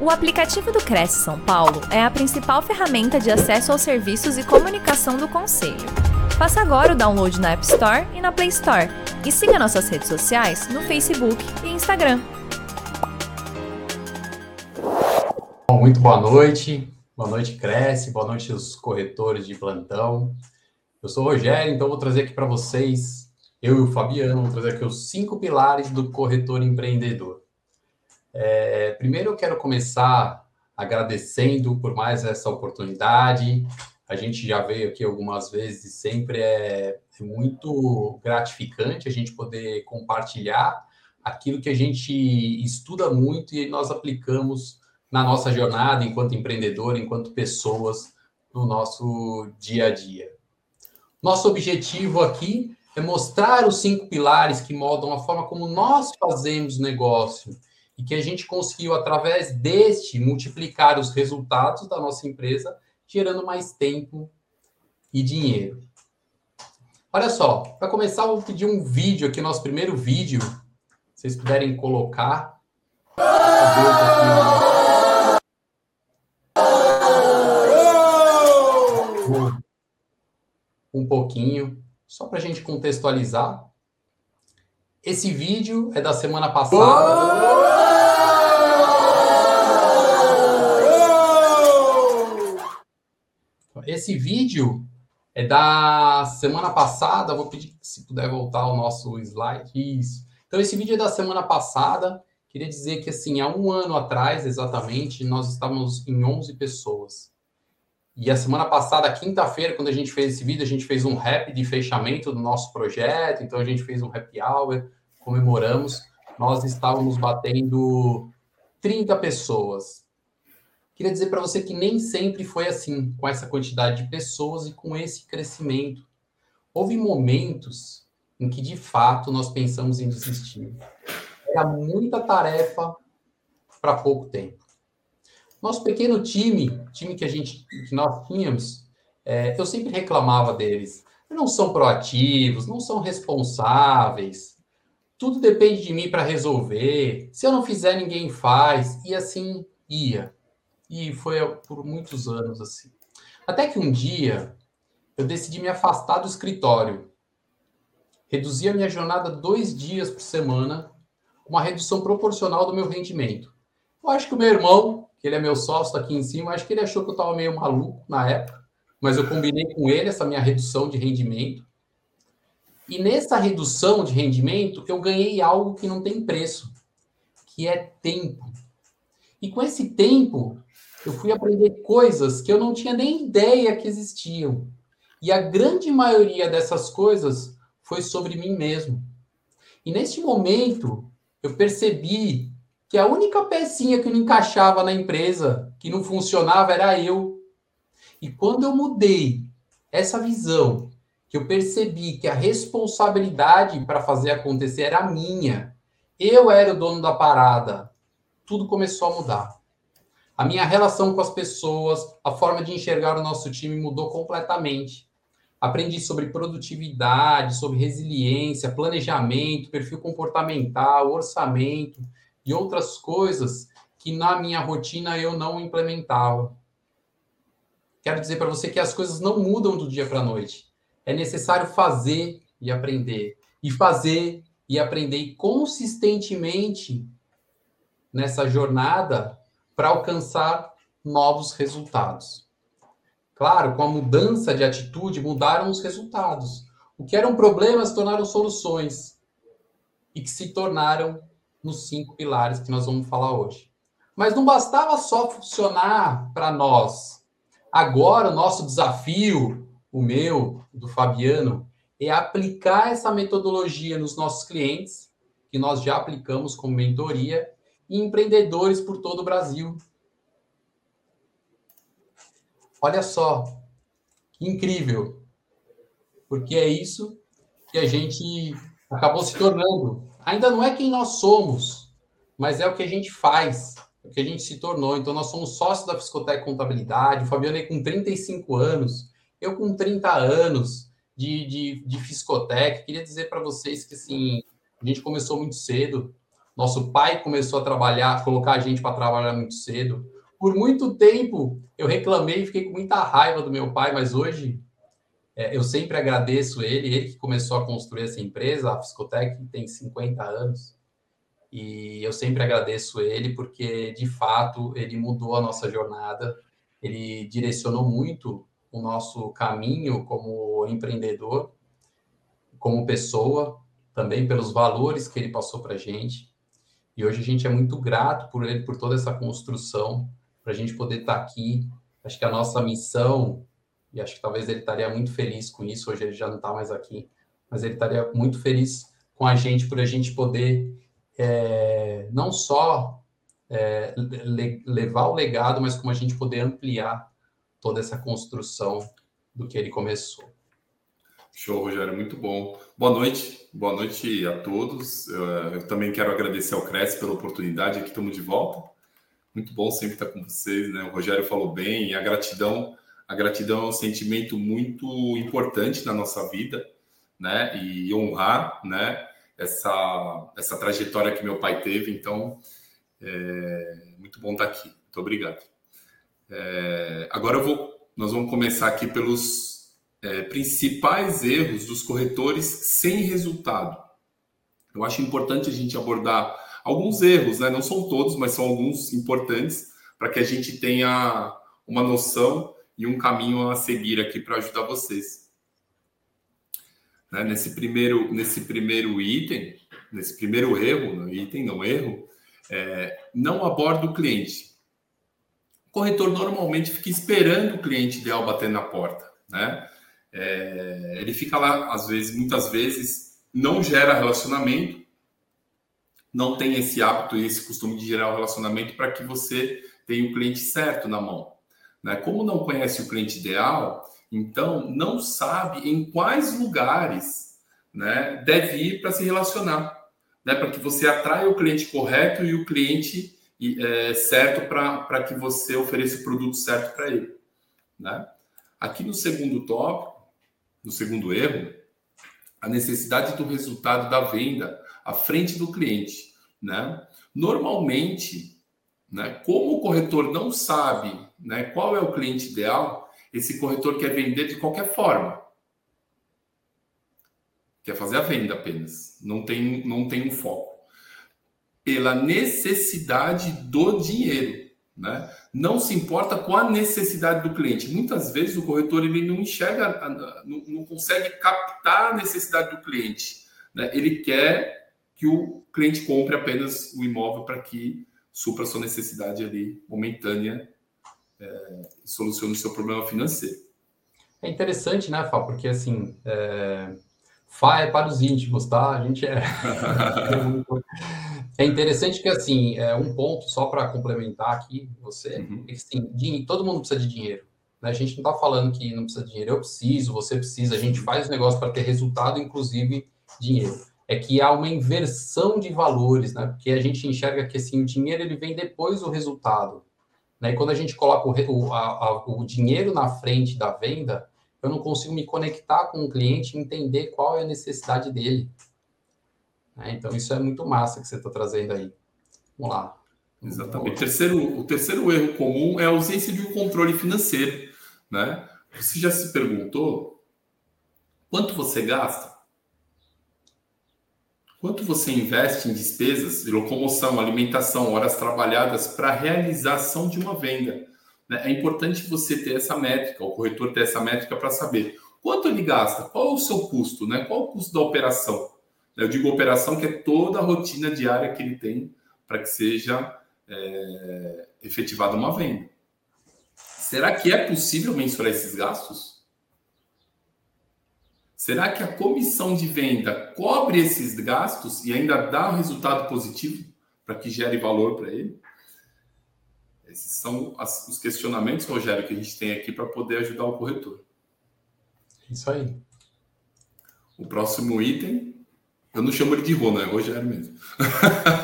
O aplicativo do Cresce São Paulo é a principal ferramenta de acesso aos serviços e comunicação do Conselho. Faça agora o download na App Store e na Play Store. E siga nossas redes sociais no Facebook e Instagram. Muito boa noite. Boa noite, Cresce. Boa noite, os corretores de plantão. Eu sou o Rogério, então vou trazer aqui para vocês, eu e o Fabiano, vamos trazer aqui os cinco pilares do corretor empreendedor. É, primeiro, eu quero começar agradecendo por mais essa oportunidade. A gente já veio aqui algumas vezes e sempre é, é muito gratificante a gente poder compartilhar aquilo que a gente estuda muito e nós aplicamos na nossa jornada enquanto empreendedor, enquanto pessoas no nosso dia a dia. Nosso objetivo aqui é mostrar os cinco pilares que moldam a forma como nós fazemos negócio e que a gente conseguiu, através deste, multiplicar os resultados da nossa empresa, gerando mais tempo e dinheiro. Olha só, para começar, eu vou pedir um vídeo aqui, nosso primeiro vídeo. Se vocês puderem colocar. Um pouquinho, só para a gente contextualizar. Esse vídeo é da semana passada. Esse vídeo é da semana passada. Vou pedir se puder voltar ao nosso slide. Isso. Então, esse vídeo é da semana passada. Queria dizer que, assim, há um ano atrás, exatamente, nós estávamos em 11 pessoas. E a semana passada, quinta-feira, quando a gente fez esse vídeo, a gente fez um rap de fechamento do nosso projeto. Então, a gente fez um happy hour, comemoramos. Nós estávamos batendo 30 pessoas. Queria dizer para você que nem sempre foi assim, com essa quantidade de pessoas e com esse crescimento. Houve momentos em que, de fato, nós pensamos em desistir. Era muita tarefa para pouco tempo. Nosso pequeno time, time que a gente, que nós tínhamos, é, eu sempre reclamava deles. Não são proativos, não são responsáveis. Tudo depende de mim para resolver. Se eu não fizer, ninguém faz. E assim ia. E foi por muitos anos assim. Até que um dia eu decidi me afastar do escritório. Reduzi a minha jornada dois dias por semana, uma redução proporcional do meu rendimento. Eu acho que o meu irmão, que ele é meu sócio aqui em cima, acho que ele achou que eu estava meio maluco na época, mas eu combinei com ele essa minha redução de rendimento. E nessa redução de rendimento, eu ganhei algo que não tem preço, que é tempo. E com esse tempo, eu fui aprender coisas que eu não tinha nem ideia que existiam. E a grande maioria dessas coisas foi sobre mim mesmo. E neste momento, eu percebi que a única pecinha que não encaixava na empresa, que não funcionava, era eu. E quando eu mudei essa visão, que eu percebi que a responsabilidade para fazer acontecer era minha, eu era o dono da parada, tudo começou a mudar. A minha relação com as pessoas, a forma de enxergar o nosso time mudou completamente. Aprendi sobre produtividade, sobre resiliência, planejamento, perfil comportamental, orçamento e outras coisas que na minha rotina eu não implementava. Quero dizer para você que as coisas não mudam do dia para a noite. É necessário fazer e aprender. E fazer e aprender consistentemente nessa jornada para alcançar novos resultados. Claro, com a mudança de atitude, mudaram os resultados. O que eram problemas tornaram soluções e que se tornaram nos cinco pilares que nós vamos falar hoje. Mas não bastava só funcionar para nós. Agora, o nosso desafio, o meu, do Fabiano, é aplicar essa metodologia nos nossos clientes, que nós já aplicamos como mentoria, e empreendedores por todo o Brasil. Olha só, que incrível. Porque é isso que a gente acabou se tornando. Ainda não é quem nós somos, mas é o que a gente faz, é o que a gente se tornou. Então, nós somos sócios da Fiscotec Contabilidade, o Fabiano com 35 anos, eu com 30 anos de, de, de Fiscotec. Queria dizer para vocês que, assim, a gente começou muito cedo, Nosso pai começou a trabalhar, colocar a gente para trabalhar muito cedo. Por muito tempo eu reclamei fiquei com muita raiva do meu pai, mas hoje é, eu sempre agradeço ele, ele que começou a construir essa empresa, a Fiscotec tem 50 anos, e eu sempre agradeço ele porque, de fato, ele mudou a nossa jornada, ele direcionou muito o nosso caminho como empreendedor, como pessoa, também pelos valores que ele passou para a gente. E hoje a gente é muito grato por ele, por toda essa construção, para a gente poder estar tá aqui. Acho que a nossa missão e acho que talvez ele estaria muito feliz com isso. Hoje ele já não está mais aqui, mas ele estaria muito feliz com a gente por a gente poder é, não só é, le levar o legado, mas como a gente poder ampliar toda essa construção do que ele começou. Show, Rogério, muito bom. Boa noite, boa noite a todos. Eu, também quero agradecer ao Cresce pela oportunidade, aqui estamos de volta. Muito bom sempre estar com vocês, né? O Rogério falou bem, e a gratidão a gratidão é um sentimento muito importante na nossa vida, né? E honrar, né? Essa, essa trajetória que meu pai teve. Então, é muito bom estar aqui. Muito obrigado. É, agora eu vou, nós vamos começar aqui pelos é, principais erros dos corretores sem resultado. Eu acho importante a gente abordar alguns erros, né? Não são todos, mas são alguns importantes para que a gente tenha uma noção e um caminho a seguir aqui para ajudar vocês. Né? Nesse, primeiro, nesse primeiro item, nesse primeiro erro, não, item não erro, é, não aborda o cliente. O corretor normalmente fica esperando o cliente ideal bater na porta. Né? É, ele fica lá, às vezes, muitas vezes, não gera relacionamento, não tem esse hábito e esse costume de gerar o relacionamento para que você tenha o cliente certo na mão. Né? Como não conhece o cliente ideal, então não sabe em quais lugares né, deve ir para se relacionar, né? para que você atraia o cliente correto e o cliente é, certo para que você ofereça o produto certo para ele. Né? Aqui no segundo tópico, no segundo erro, a necessidade do resultado da venda à frente do cliente. Né? Normalmente, né, como o corretor não sabe né, qual é o cliente ideal, esse corretor quer vender de qualquer forma. Quer fazer a venda apenas. Não tem, não tem um foco. Pela necessidade do dinheiro. Né? Não se importa com a necessidade do cliente. Muitas vezes o corretor ele não enxerga, não, não consegue captar a necessidade do cliente. Né? Ele quer que o cliente compre apenas o imóvel para que supra sua necessidade ali momentânea é, solucione o seu problema financeiro. É interessante, né, Fá? Porque assim, é... Fá é para os íntimos, tá? A gente é. é interessante que, assim, é um ponto só para complementar aqui você, uhum. é que, assim, todo mundo precisa de dinheiro. Né? A gente não está falando que não precisa de dinheiro, eu preciso, você precisa, a gente faz o negócio para ter resultado, inclusive dinheiro. É que há uma inversão de valores, né? Porque a gente enxerga que assim, o dinheiro ele vem depois do resultado. Né? E quando a gente coloca o, o, a, o dinheiro na frente da venda, eu não consigo me conectar com o cliente e entender qual é a necessidade dele. Né? Então, isso é muito massa que você está trazendo aí. Vamos lá. Exatamente. O terceiro, o terceiro erro comum é a ausência de um controle financeiro. Né? Você já se perguntou quanto você gasta? Quanto você investe em despesas de locomoção, alimentação, horas trabalhadas para a realização de uma venda? Né? É importante você ter essa métrica, o corretor ter essa métrica para saber quanto ele gasta, qual é o seu custo, né? qual o custo da operação. Eu digo operação que é toda a rotina diária que ele tem para que seja é, efetivada uma venda. Será que é possível mensurar esses gastos? Será que a comissão de venda cobre esses gastos e ainda dá um resultado positivo para que gere valor para ele? Esses são as, os questionamentos, Rogério, que a gente tem aqui para poder ajudar o corretor. Isso aí. O próximo item, eu não chamo ele de Rô, não é Rogério mesmo.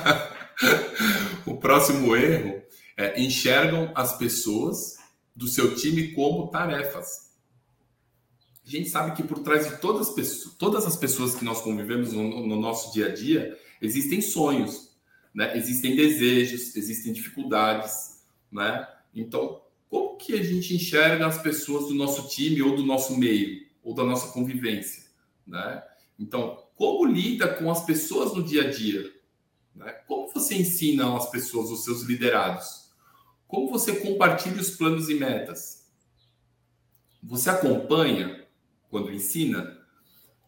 o próximo erro é enxergam as pessoas do seu time como tarefas. A gente sabe que por trás de todas as pessoas, todas as pessoas que nós convivemos no, no nosso dia a dia, existem sonhos. né? Existem desejos, existem dificuldades, né? Então, como que a gente enxerga as pessoas do nosso time ou do nosso meio ou da nossa convivência, né? Então, como lida com as pessoas no dia a dia? Né? Como você ensina as pessoas, os seus liderados? Como você compartilha os planos e metas? Você acompanha quando ensina?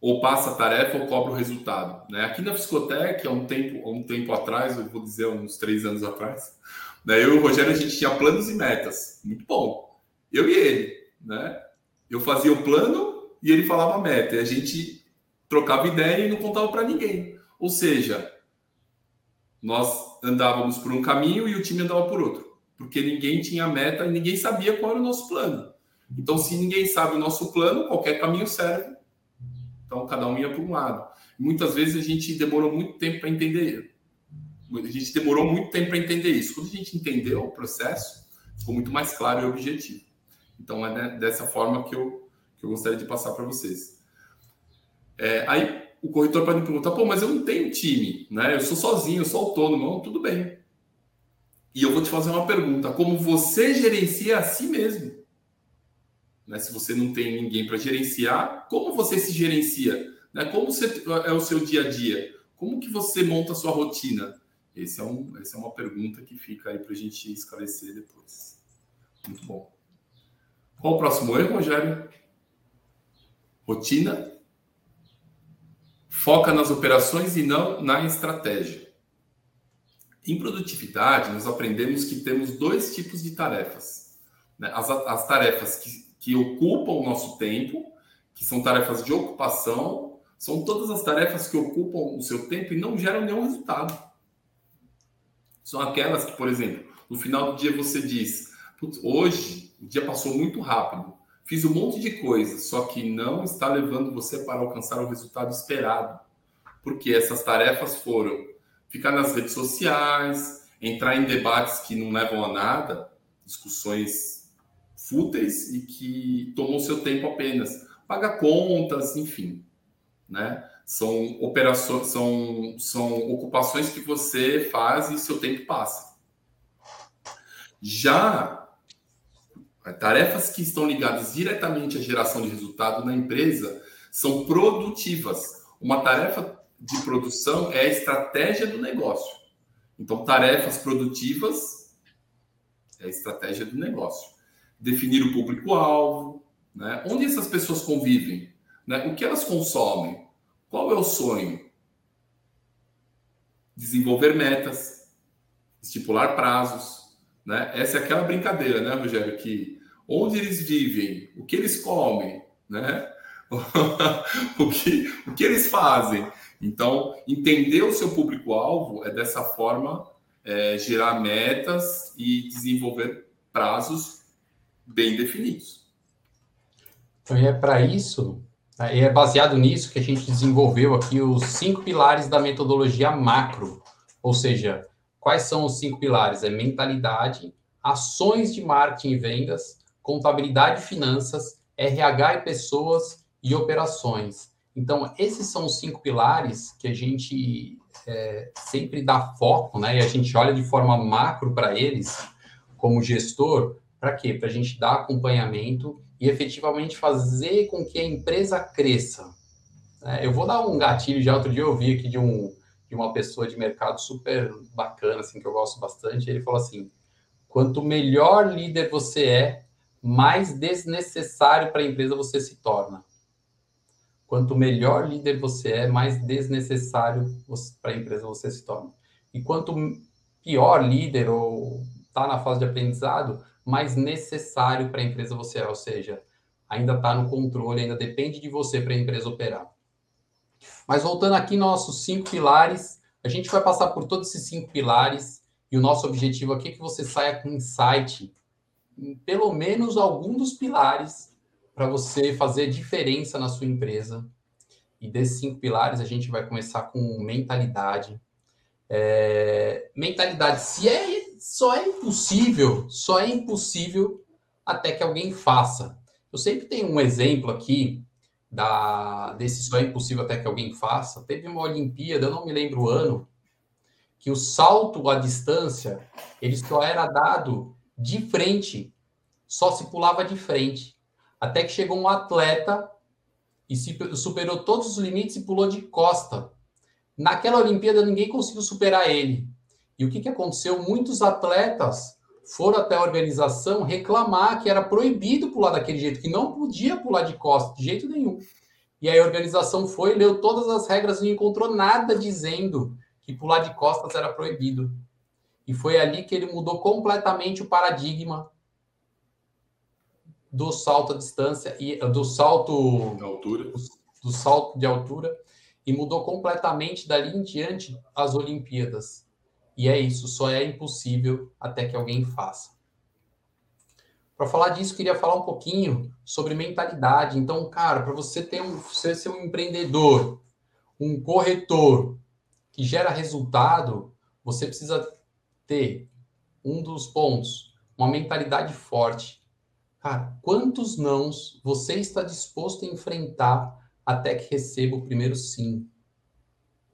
Ou passa a tarefa ou cobra o resultado? Né? Aqui na Fiscotec, há um tempo, há um tempo atrás, eu vou dizer uns três anos atrás, né? eu e o Rogério, a gente tinha planos e metas. Muito bom. Eu e ele. Né? Eu fazia o plano e ele falava a meta. E a gente trocava ideia e não contava para ninguém. Ou seja, nós andávamos por um caminho e o time andava por outro, porque ninguém tinha meta e ninguém sabia qual era o nosso plano. Então, se ninguém sabe o nosso plano, qualquer caminho serve. Então, cada um ia por um lado. Muitas vezes a gente demorou muito tempo para entender. A gente demorou muito tempo para entender isso. Quando a gente entendeu o processo, ficou muito mais claro e objetivo. Então, é dessa forma que eu, que eu gostaria de passar para vocês. É, aí, o corretor pode me perguntar, pô, mas eu não tenho time, né? Eu sou sozinho, eu sou autônomo, não, tudo bem. E eu vou te fazer uma pergunta: como você gerencia a si mesmo? Né? Se você não tem ninguém para gerenciar, como você se gerencia? Né? Como você, é o seu dia a dia? Como que você monta a sua rotina? Esse é um, essa é uma pergunta que fica aí para a gente esclarecer depois. Muito bom. Qual o próximo erro, Rogério? Rotina foca nas operações e não na estratégia. Em produtividade, nós aprendemos que temos dois tipos de tarefas. Né? As, as tarefas que, que ocupam o nosso tempo, que são tarefas de ocupação, são todas as tarefas que ocupam o seu tempo e não geram nenhum resultado. São aquelas que, por exemplo, no final do dia você diz: hoje o dia passou muito rápido, Fiz um monte de coisas, só que não está levando você para alcançar o resultado esperado. Porque essas tarefas foram ficar nas redes sociais, entrar em debates que não levam a nada, discussões fúteis e que tomam seu tempo apenas. Pagar contas, enfim, né? São operações, são, são ocupações que você faz e seu tempo passa. Já Tarefas que estão ligadas diretamente à geração de resultado na empresa são produtivas. Uma tarefa de produção é a estratégia do negócio. Então, tarefas produtivas é a estratégia do negócio. Definir o público-alvo, né? onde essas pessoas convivem, né? o que elas consomem, qual é o sonho. Desenvolver metas, estipular prazos. Né? Essa é aquela brincadeira, né, Rogério, que onde eles vivem, o que eles comem, né? o, que, o que eles fazem. Então, entender o seu público-alvo é dessa forma é, gerar metas e desenvolver prazos bem definidos. Então, é para isso, né, é baseado nisso que a gente desenvolveu aqui os cinco pilares da metodologia macro. Ou seja, quais são os cinco pilares? É mentalidade, ações de marketing e vendas, contabilidade e finanças, RH e pessoas e operações. Então, esses são os cinco pilares que a gente é, sempre dá foco, né? E a gente olha de forma macro para eles, como gestor, para quê? Para a gente dar acompanhamento e efetivamente fazer com que a empresa cresça. É, eu vou dar um gatilho já. Outro dia eu vi aqui de, um, de uma pessoa de mercado super bacana, assim, que eu gosto bastante. Ele falou assim: quanto melhor líder você é, mais desnecessário para a empresa você se torna. Quanto melhor líder você é, mais desnecessário para a empresa você se torna. E quanto pior líder ou está na fase de aprendizado, mais necessário para a empresa você é. Ou seja, ainda está no controle, ainda depende de você para a empresa operar. Mas voltando aqui nossos cinco pilares, a gente vai passar por todos esses cinco pilares e o nosso objetivo aqui é que você saia com insight pelo menos algum dos pilares para você fazer diferença na sua empresa. E desses cinco pilares, a gente vai começar com mentalidade. É, mentalidade, se é só é impossível, só é impossível até que alguém faça. Eu sempre tenho um exemplo aqui da desse só é impossível até que alguém faça. Teve uma Olimpíada, eu não me lembro o ano, que o salto à distância ele só era dado de frente, só se pulava de frente. Até que chegou um atleta e se superou todos os limites e pulou de costa. Naquela Olimpíada ninguém conseguiu superar ele. E o que, que aconteceu? Muitos atletas foram até a organização reclamar que era proibido pular daquele jeito, que não podia pular de costa de jeito nenhum. E aí a organização foi, leu todas as regras e não encontrou nada dizendo que pular de costas era proibido. E foi ali que ele mudou completamente o paradigma do salto à distância e do salto altura. Do, do salto de altura e mudou completamente dali em diante as Olimpíadas. E é isso, só é impossível até que alguém faça. Para falar disso, queria falar um pouquinho sobre mentalidade. Então, cara, para você ter um, ser um empreendedor, um corretor que gera resultado, você precisa ter um dos pontos, uma mentalidade forte. Cara, quantos nãos você está disposto a enfrentar até que receba o primeiro sim?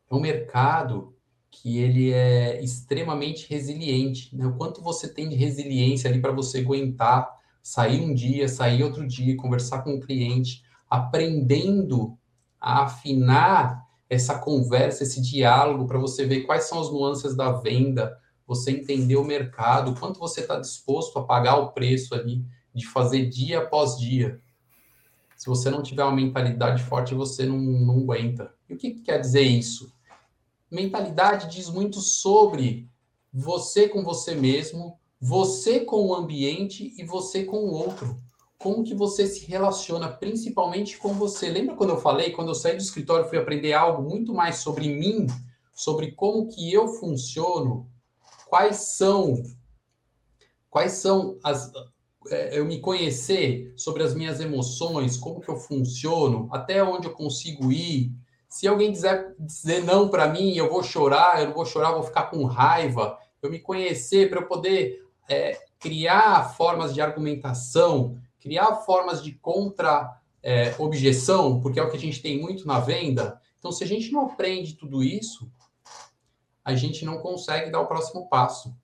É um mercado que ele é extremamente resiliente. Né? O quanto você tem de resiliência ali para você aguentar sair um dia, sair outro dia, conversar com o cliente, aprendendo a afinar essa conversa, esse diálogo, para você ver quais são as nuances da venda, você entender o mercado, quanto você está disposto a pagar o preço ali de fazer dia após dia. Se você não tiver uma mentalidade forte, você não, não aguenta. E o que, que quer dizer isso? Mentalidade diz muito sobre você com você mesmo, você com o ambiente e você com o outro. Como que você se relaciona principalmente com você? Lembra quando eu falei, quando eu saí do escritório, fui aprender algo muito mais sobre mim, sobre como que eu funciono, quais são quais são as é, eu me conhecer sobre as minhas emoções, como que eu funciono, até onde eu consigo ir, se alguém quiser dizer não para mim, eu vou chorar, eu não vou chorar, vou ficar com raiva. Eu me conhecer para eu poder é, criar formas de argumentação, criar formas de contra-objeção, é, porque é o que a gente tem muito na venda. Então, se a gente não aprende tudo isso, a gente não consegue dar o próximo passo.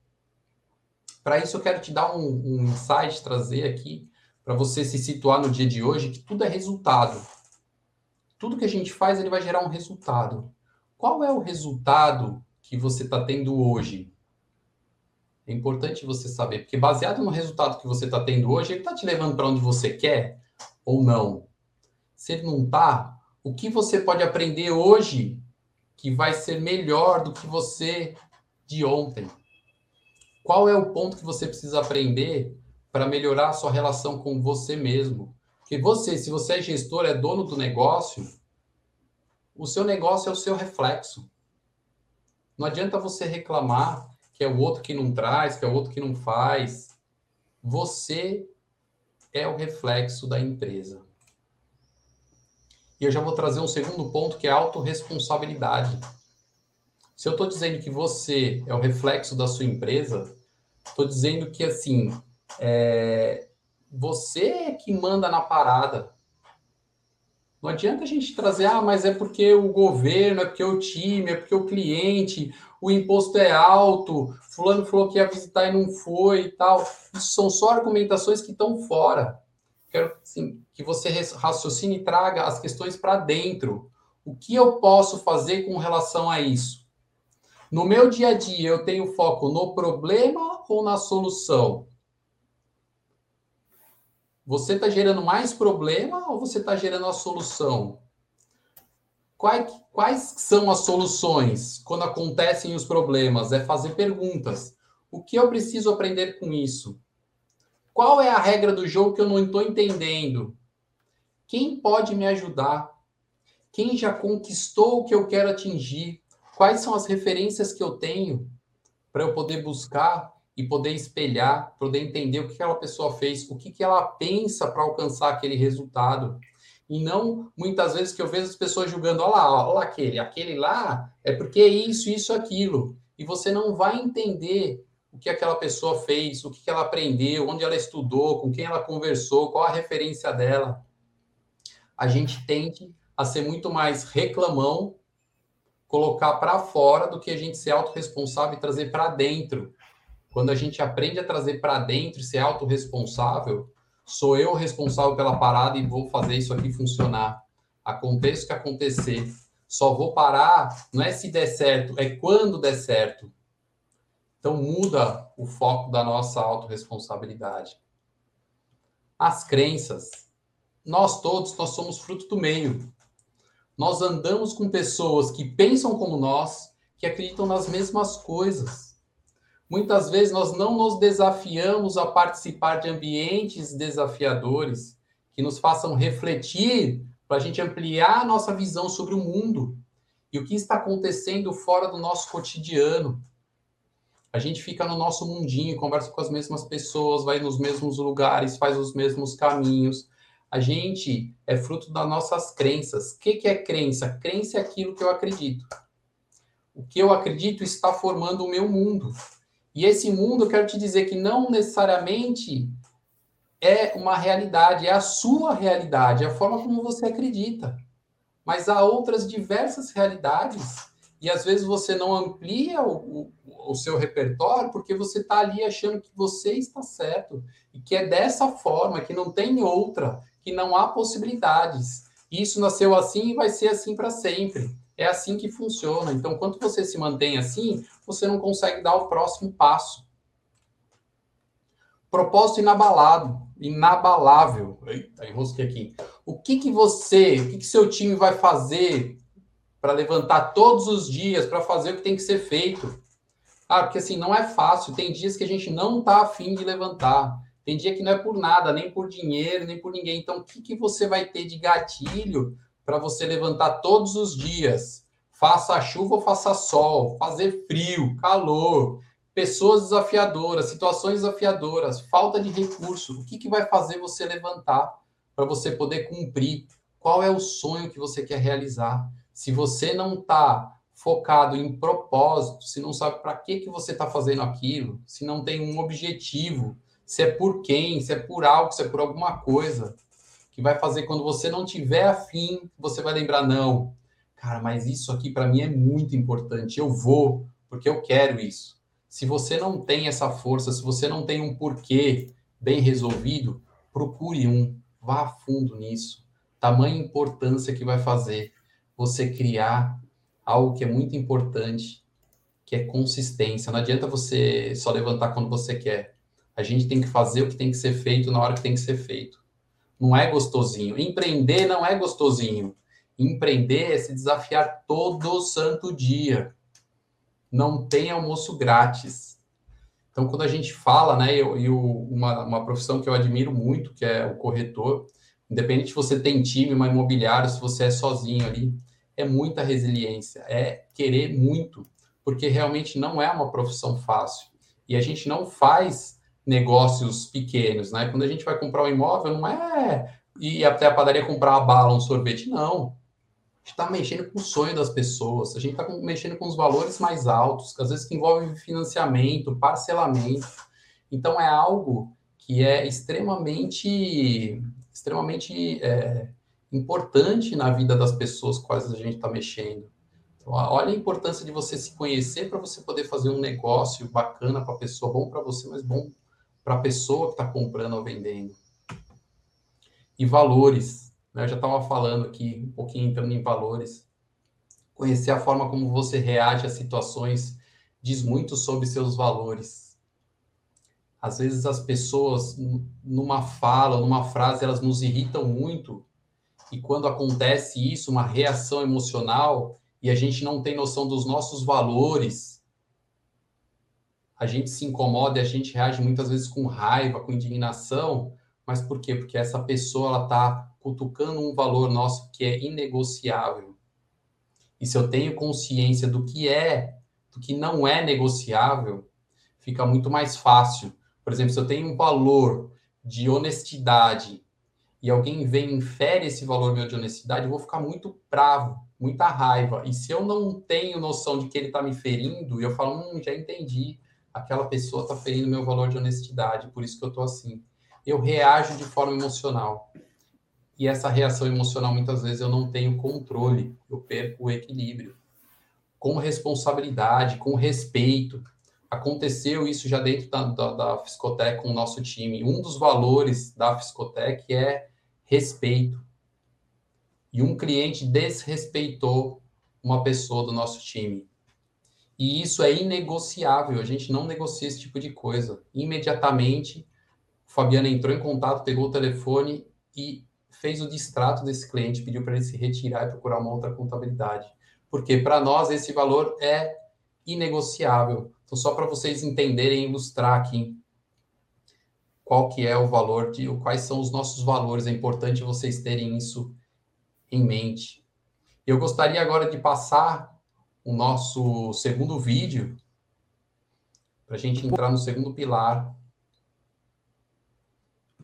Para isso, eu quero te dar um, um insight, trazer aqui, para você se situar no dia de hoje, que tudo é resultado tudo que a gente faz ele vai gerar um resultado. Qual é o resultado que você está tendo hoje? É importante você saber, porque baseado no resultado que você está tendo hoje, ele está te levando para onde você quer ou não. Se ele não está, o que você pode aprender hoje que vai ser melhor do que você de ontem? Qual é o ponto que você precisa aprender para melhorar a sua relação com você mesmo? Porque você, se você é gestor, é dono do negócio, o seu negócio é o seu reflexo. Não adianta você reclamar que é o outro que não traz, que é o outro que não faz. Você é o reflexo da empresa. E eu já vou trazer um segundo ponto que é a autorresponsabilidade. Se eu estou dizendo que você é o reflexo da sua empresa, estou dizendo que assim é, você é que manda na parada. Não adianta a gente trazer, ah, mas é porque o governo, é porque o time, é porque o cliente, o imposto é alto, fulano falou que ia visitar e não foi e tal. Isso são só argumentações que estão fora. Quero assim, que você raciocine e traga as questões para dentro. O que eu posso fazer com relação a isso? No meu dia a dia, eu tenho foco no problema ou na solução? Você está gerando mais problema ou você está gerando a solução? Quais, quais são as soluções quando acontecem os problemas? É fazer perguntas. O que eu preciso aprender com isso? Qual é a regra do jogo que eu não estou entendendo? Quem pode me ajudar? Quem já conquistou o que eu quero atingir? Quais são as referências que eu tenho para eu poder buscar e poder espelhar, poder entender o que aquela pessoa fez, o que, que ela pensa para alcançar aquele resultado. E não muitas vezes que eu vejo as pessoas julgando, olha lá, olha lá aquele, aquele lá é porque é isso, isso, aquilo. E você não vai entender o que aquela pessoa fez, o que, que ela aprendeu, onde ela estudou, com quem ela conversou, qual a referência dela. A gente tende a ser muito mais reclamão colocar para fora do que a gente ser autorresponsável e trazer para dentro. Quando a gente aprende a trazer para dentro e ser autorresponsável, sou eu responsável pela parada e vou fazer isso aqui funcionar. Aconteça o que acontecer. Só vou parar, não é se der certo, é quando der certo. Então muda o foco da nossa autorresponsabilidade. As crenças. Nós todos, nós somos fruto do meio. Nós andamos com pessoas que pensam como nós, que acreditam nas mesmas coisas. Muitas vezes nós não nos desafiamos a participar de ambientes desafiadores que nos façam refletir para a gente ampliar a nossa visão sobre o mundo e o que está acontecendo fora do nosso cotidiano. A gente fica no nosso mundinho, conversa com as mesmas pessoas, vai nos mesmos lugares, faz os mesmos caminhos. A gente é fruto das nossas crenças. O que, é crença? Crença é aquilo que eu acredito. O que eu acredito está formando o meu mundo. E esse mundo, eu quero te dizer que não necessariamente é uma realidade, é a sua realidade, é a forma como você acredita. Mas há outras diversas realidades e às vezes você não amplia o, o, o seu repertório porque você está ali achando que você está certo e que é dessa forma, que não tem outra, que não há possibilidades. Isso nasceu assim e vai ser assim para sempre. É assim que funciona. Então, quando você se mantém assim, você não consegue dar o próximo passo. Propósito inabalado, inabalável. Eita, enrosquei aqui. O que, que você, o que, que seu time vai fazer para levantar todos os dias, para fazer o que tem que ser feito. Ah, porque assim, não é fácil. Tem dias que a gente não está afim de levantar. Tem dia que não é por nada, nem por dinheiro, nem por ninguém. Então, o que, que você vai ter de gatilho para você levantar todos os dias? Faça chuva ou faça sol, fazer frio, calor, pessoas desafiadoras, situações desafiadoras, falta de recurso. O que, que vai fazer você levantar para você poder cumprir? Qual é o sonho que você quer realizar? se você não está focado em propósito, se não sabe para que, que você está fazendo aquilo, se não tem um objetivo, se é por quem, se é por algo, se é por alguma coisa, que vai fazer quando você não tiver afim, você vai lembrar, não, cara, mas isso aqui para mim é muito importante, eu vou, porque eu quero isso. Se você não tem essa força, se você não tem um porquê bem resolvido, procure um, vá a fundo nisso. Tamanha importância que vai fazer você criar algo que é muito importante, que é consistência. Não adianta você só levantar quando você quer. A gente tem que fazer o que tem que ser feito na hora que tem que ser feito. Não é gostosinho. Empreender não é gostosinho. Empreender é se desafiar todo santo dia. Não tem almoço grátis. Então, quando a gente fala, né, eu, eu uma, uma profissão que eu admiro muito, que é o corretor, independente se você tem time, uma imobiliária, se você é sozinho ali, é muita resiliência, é querer muito, porque realmente não é uma profissão fácil. E a gente não faz negócios pequenos, né? Quando a gente vai comprar um imóvel, não é ir até a padaria comprar uma bala, um sorvete, não. Está mexendo com o sonho das pessoas, a gente está mexendo com os valores mais altos, que às vezes que envolve financiamento, parcelamento. Então é algo que é extremamente, extremamente é, importante na vida das pessoas quais a gente está mexendo. Então, olha a importância de você se conhecer para você poder fazer um negócio bacana para a pessoa, bom para você, mas bom para a pessoa que está comprando ou vendendo. E valores. Né? Eu já estava falando aqui, um pouquinho entrando em valores. Conhecer a forma como você reage a situações diz muito sobre seus valores. Às vezes as pessoas, numa fala, numa frase, elas nos irritam muito e quando acontece isso, uma reação emocional, e a gente não tem noção dos nossos valores, a gente se incomoda e a gente reage muitas vezes com raiva, com indignação, mas por quê? Porque essa pessoa ela está cutucando um valor nosso que é inegociável. E se eu tenho consciência do que é, do que não é negociável, fica muito mais fácil. Por exemplo, se eu tenho um valor de honestidade e alguém vem e infere esse valor meu de honestidade, eu vou ficar muito bravo, muita raiva. E se eu não tenho noção de que ele está me ferindo, eu falo, hum, já entendi, aquela pessoa está ferindo meu valor de honestidade, por isso que eu estou assim. Eu reajo de forma emocional. E essa reação emocional, muitas vezes, eu não tenho controle, eu perco o equilíbrio. com responsabilidade, com respeito. Aconteceu isso já dentro da, da, da Fiscotec com o nosso time. Um dos valores da Fiscotec é respeito. E um cliente desrespeitou uma pessoa do nosso time. E isso é inegociável, a gente não negocia esse tipo de coisa. Imediatamente, o Fabiano entrou em contato, pegou o telefone e fez o distrato desse cliente, pediu para ele se retirar e procurar uma outra contabilidade. Porque para nós esse valor é inegociável. Então, só para vocês entenderem, ilustrar aqui qual que é o valor, de, quais são os nossos valores, é importante vocês terem isso em mente. Eu gostaria agora de passar o nosso segundo vídeo para a gente entrar no segundo pilar.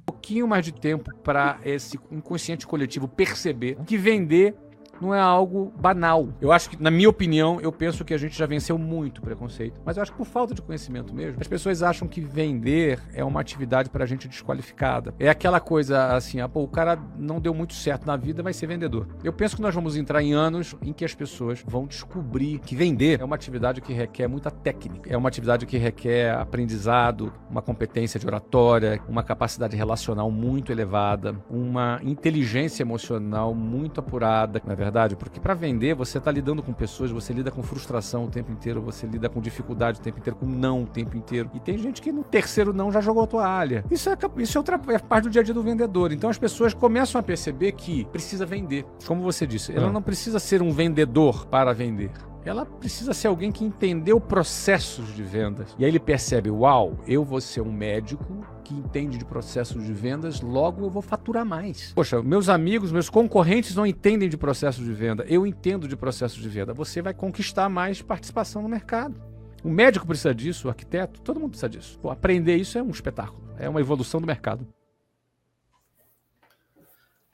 Pouquinho mais de tempo para esse inconsciente coletivo perceber que vender não é algo banal. Eu acho que, na minha opinião, eu penso que a gente já venceu muito preconceito. Mas eu acho que por falta de conhecimento mesmo, as pessoas acham que vender é uma atividade para gente desqualificada. É aquela coisa assim, ah, pô, o cara não deu muito certo na vida, vai ser vendedor. Eu penso que nós vamos entrar em anos em que as pessoas vão descobrir que vender é uma atividade que requer muita técnica, é uma atividade que requer aprendizado, uma competência de oratória, uma capacidade relacional muito elevada, uma inteligência emocional muito apurada, na verdade verdade? Porque para vender você está lidando com pessoas, você lida com frustração o tempo inteiro, você lida com dificuldade o tempo inteiro, com não o tempo inteiro. E tem gente que no terceiro não já jogou a toalha. Isso é, isso é outra é parte do dia a dia do vendedor. Então as pessoas começam a perceber que precisa vender. Como você disse, ela ah. não precisa ser um vendedor para vender ela precisa ser alguém que entendeu processos de vendas. E aí ele percebe: uau, eu vou ser um médico que entende de processos de vendas, logo eu vou faturar mais. Poxa, meus amigos, meus concorrentes não entendem de processos de venda. Eu entendo de processos de venda. Você vai conquistar mais participação no mercado. O médico precisa disso, o arquiteto, todo mundo precisa disso. Pô, aprender isso é um espetáculo, é uma evolução do mercado.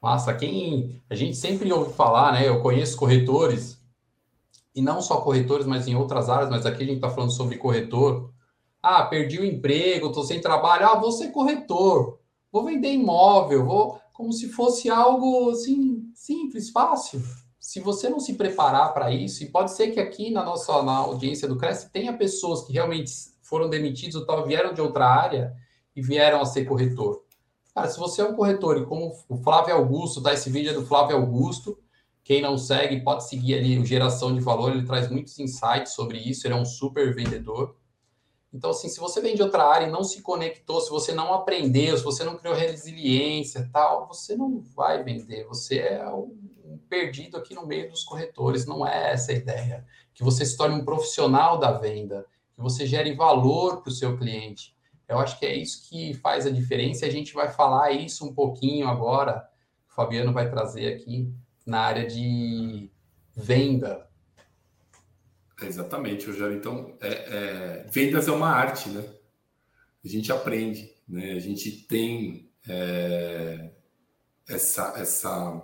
Massa, quem a gente sempre ouve falar, né? Eu conheço corretores e não só corretores, mas em outras áreas, mas aqui a gente está falando sobre corretor. Ah, perdi o emprego, estou sem trabalho. Ah, vou ser corretor, vou vender imóvel, vou como se fosse algo assim simples, fácil. Se você não se preparar para isso, e pode ser que aqui na nossa na audiência do Cresce tenha pessoas que realmente foram demitidos ou tal, vieram de outra área e vieram a ser corretor. Cara, se você é um corretor e como o Flávio Augusto, tá? Esse vídeo é do Flávio Augusto, quem não segue, pode seguir ali o Geração de Valor, ele traz muitos insights sobre isso, ele é um super vendedor. Então, assim, se você vem de outra área e não se conectou, se você não aprendeu, se você não criou resiliência tal, você não vai vender. Você é um perdido aqui no meio dos corretores. Não é essa a ideia. Que você se torne um profissional da venda, que você gere valor para o seu cliente. Eu acho que é isso que faz a diferença. A gente vai falar isso um pouquinho agora. O Fabiano vai trazer aqui na área de venda. Exatamente, Rogério. Então, é, é, vendas é uma arte, né? A gente aprende, né? A gente tem é, essa, essa,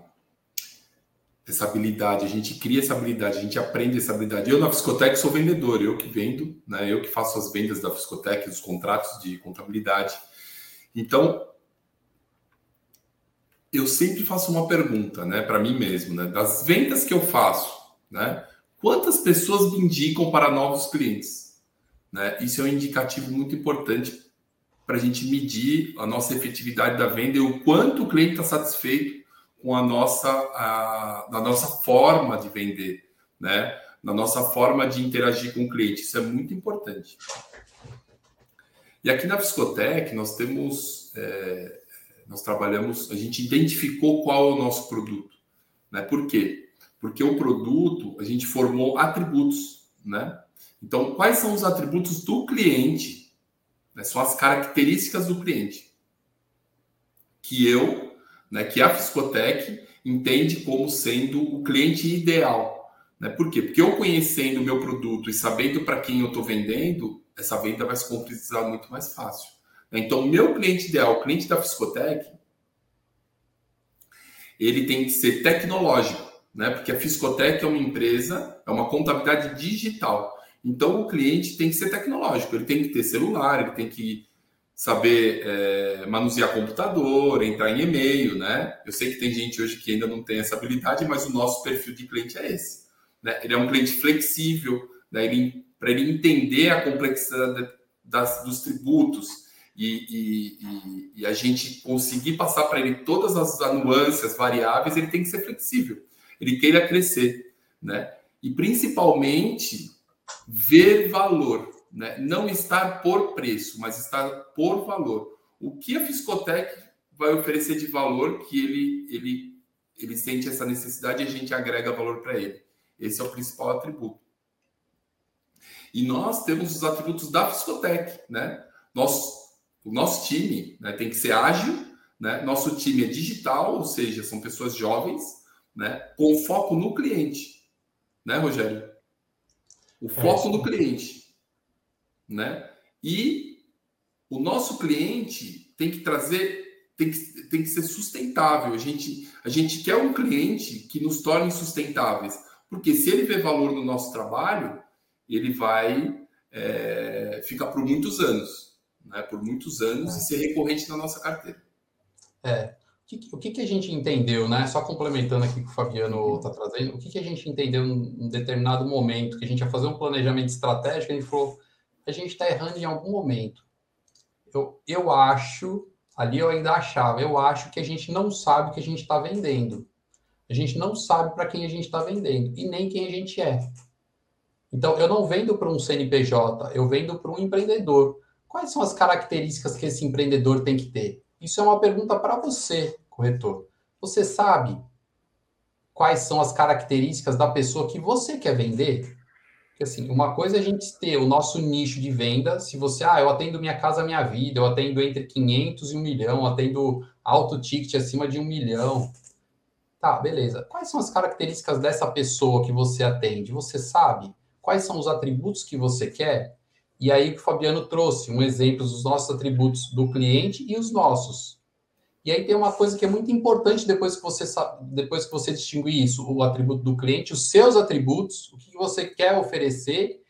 essa habilidade, a gente cria essa habilidade, a gente aprende essa habilidade. Eu na Fiscotec sou vendedor, eu que vendo, né? Eu que faço as vendas da Fiscotec, os contratos de contabilidade. Então, eu sempre faço uma pergunta, né, para mim mesmo, né, das vendas que eu faço, né, quantas pessoas me indicam para novos clientes, né? Isso é um indicativo muito importante para a gente medir a nossa efetividade da venda e o quanto o cliente está satisfeito com a nossa, a, a nossa forma de vender, né? Na nossa forma de interagir com o cliente. Isso é muito importante. E aqui na Psicotec nós temos é, nós trabalhamos, a gente identificou qual é o nosso produto. Né? Por quê? Porque o produto, a gente formou atributos. Né? Então, quais são os atributos do cliente? Né? São as características do cliente. Que eu, né, que a Fiscotec entende como sendo o cliente ideal. Né? Por quê? Porque eu conhecendo o meu produto e sabendo para quem eu estou vendendo, essa venda vai se concretizar muito mais fácil. Então, o meu cliente ideal, o cliente da Fiscotec, ele tem que ser tecnológico, né? Porque a Fiscotec é uma empresa, é uma contabilidade digital. Então, o cliente tem que ser tecnológico, ele tem que ter celular, ele tem que saber é, manusear computador, entrar em e-mail, né? Eu sei que tem gente hoje que ainda não tem essa habilidade, mas o nosso perfil de cliente é esse. né? ele é um cliente flexível, né? para ele entender a complexidade das, dos tributos e, e, e, a gente conseguir passar para ele todas as nuances, variáveis, ele tem que ser flexível, ele queira crescer, né? E principalmente ver valor, né? não estar por preço, mas estar por valor. O que a Fiscotec vai oferecer de valor que ele, ele, ele sente essa necessidade e a gente agrega valor para ele. Esse é o principal atributo. E nós temos os atributos da Fiscotec, né? Nosso, o nosso time né, tem que ser ágil, né? Nosso time é digital, ou seja, são pessoas jovens, né? Com foco no cliente, né, Rogério? O foco é no cliente, né? E o nosso cliente tem que trazer tem que, tem que ser sustentável. A gente, a gente quer um cliente que nos torne sustentáveis. Porque se ele vê valor no nosso trabalho, ele vai é, ficar por muitos anos. Né? Por muitos anos é. e ser recorrente na nossa carteira. É. O que, que, a gente entendeu, né? Só complementando aqui o que o Fabiano está trazendo, o que, que a gente entendeu num determinado momento, que a gente ia fazer um planejamento estratégico, a gente falou, a gente está errando em algum momento. Eu, eu acho Ali eu ainda achava, eu acho que a gente não sabe o que a gente está vendendo. A gente não sabe para quem a gente está vendendo e nem quem a gente é. Então, eu não vendo para um CNPJ, eu vendo para um empreendedor. Quais são as características que esse empreendedor tem que ter? Isso é uma pergunta para você, corretor. Você sabe quais são as características da pessoa que você quer vender? Porque, assim, uma coisa é a gente ter o nosso nicho de venda. Se você, ah, eu atendo Minha Casa Minha Vida, eu atendo entre 500 e 1 milhão, atendo alto ticket acima de 1 milhão. Tá, beleza. Quais são as características dessa pessoa que você atende? Você sabe? Quais são os atributos que você quer? E aí que o Fabiano trouxe um exemplo dos nossos atributos do cliente e os nossos. E aí tem uma coisa que é muito importante depois que você sabe, depois que você distinguir isso, o atributo do cliente, os seus atributos, o que você quer oferecer,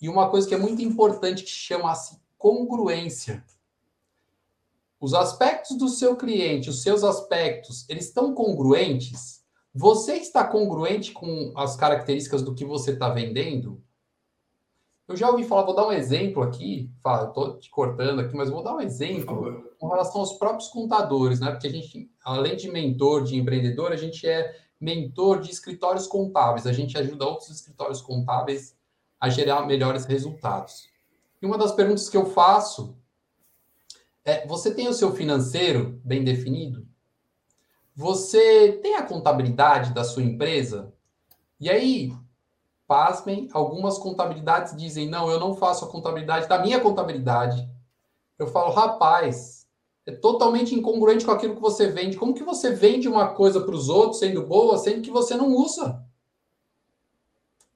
e uma coisa que é muito importante que chama-se congruência. Os aspectos do seu cliente, os seus aspectos, eles estão congruentes? Você está congruente com as características do que você está vendendo? Eu já ouvi falar, vou dar um exemplo aqui, fala, estou te cortando aqui, mas vou dar um exemplo com relação aos próprios contadores, né? Porque a gente, além de mentor de empreendedor, a gente é mentor de escritórios contábeis. A gente ajuda outros escritórios contábeis a gerar melhores resultados. E uma das perguntas que eu faço é: você tem o seu financeiro bem definido? Você tem a contabilidade da sua empresa? E aí, pasmem, algumas contabilidades dizem: não, eu não faço a contabilidade da minha contabilidade. Eu falo, rapaz, é totalmente incongruente com aquilo que você vende. Como que você vende uma coisa para os outros sendo boa, sendo que você não usa?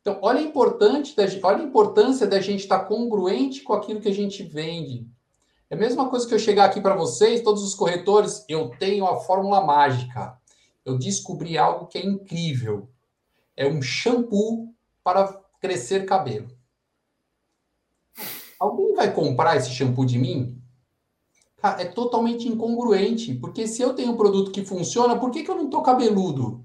Então, olha a, importante da, olha a importância da gente estar congruente com aquilo que a gente vende. É a mesma coisa que eu chegar aqui para vocês, todos os corretores, eu tenho a fórmula mágica. Eu descobri algo que é incrível. É um shampoo para crescer cabelo. Alguém vai comprar esse shampoo de mim? É totalmente incongruente, porque se eu tenho um produto que funciona, por que, que eu não tô cabeludo?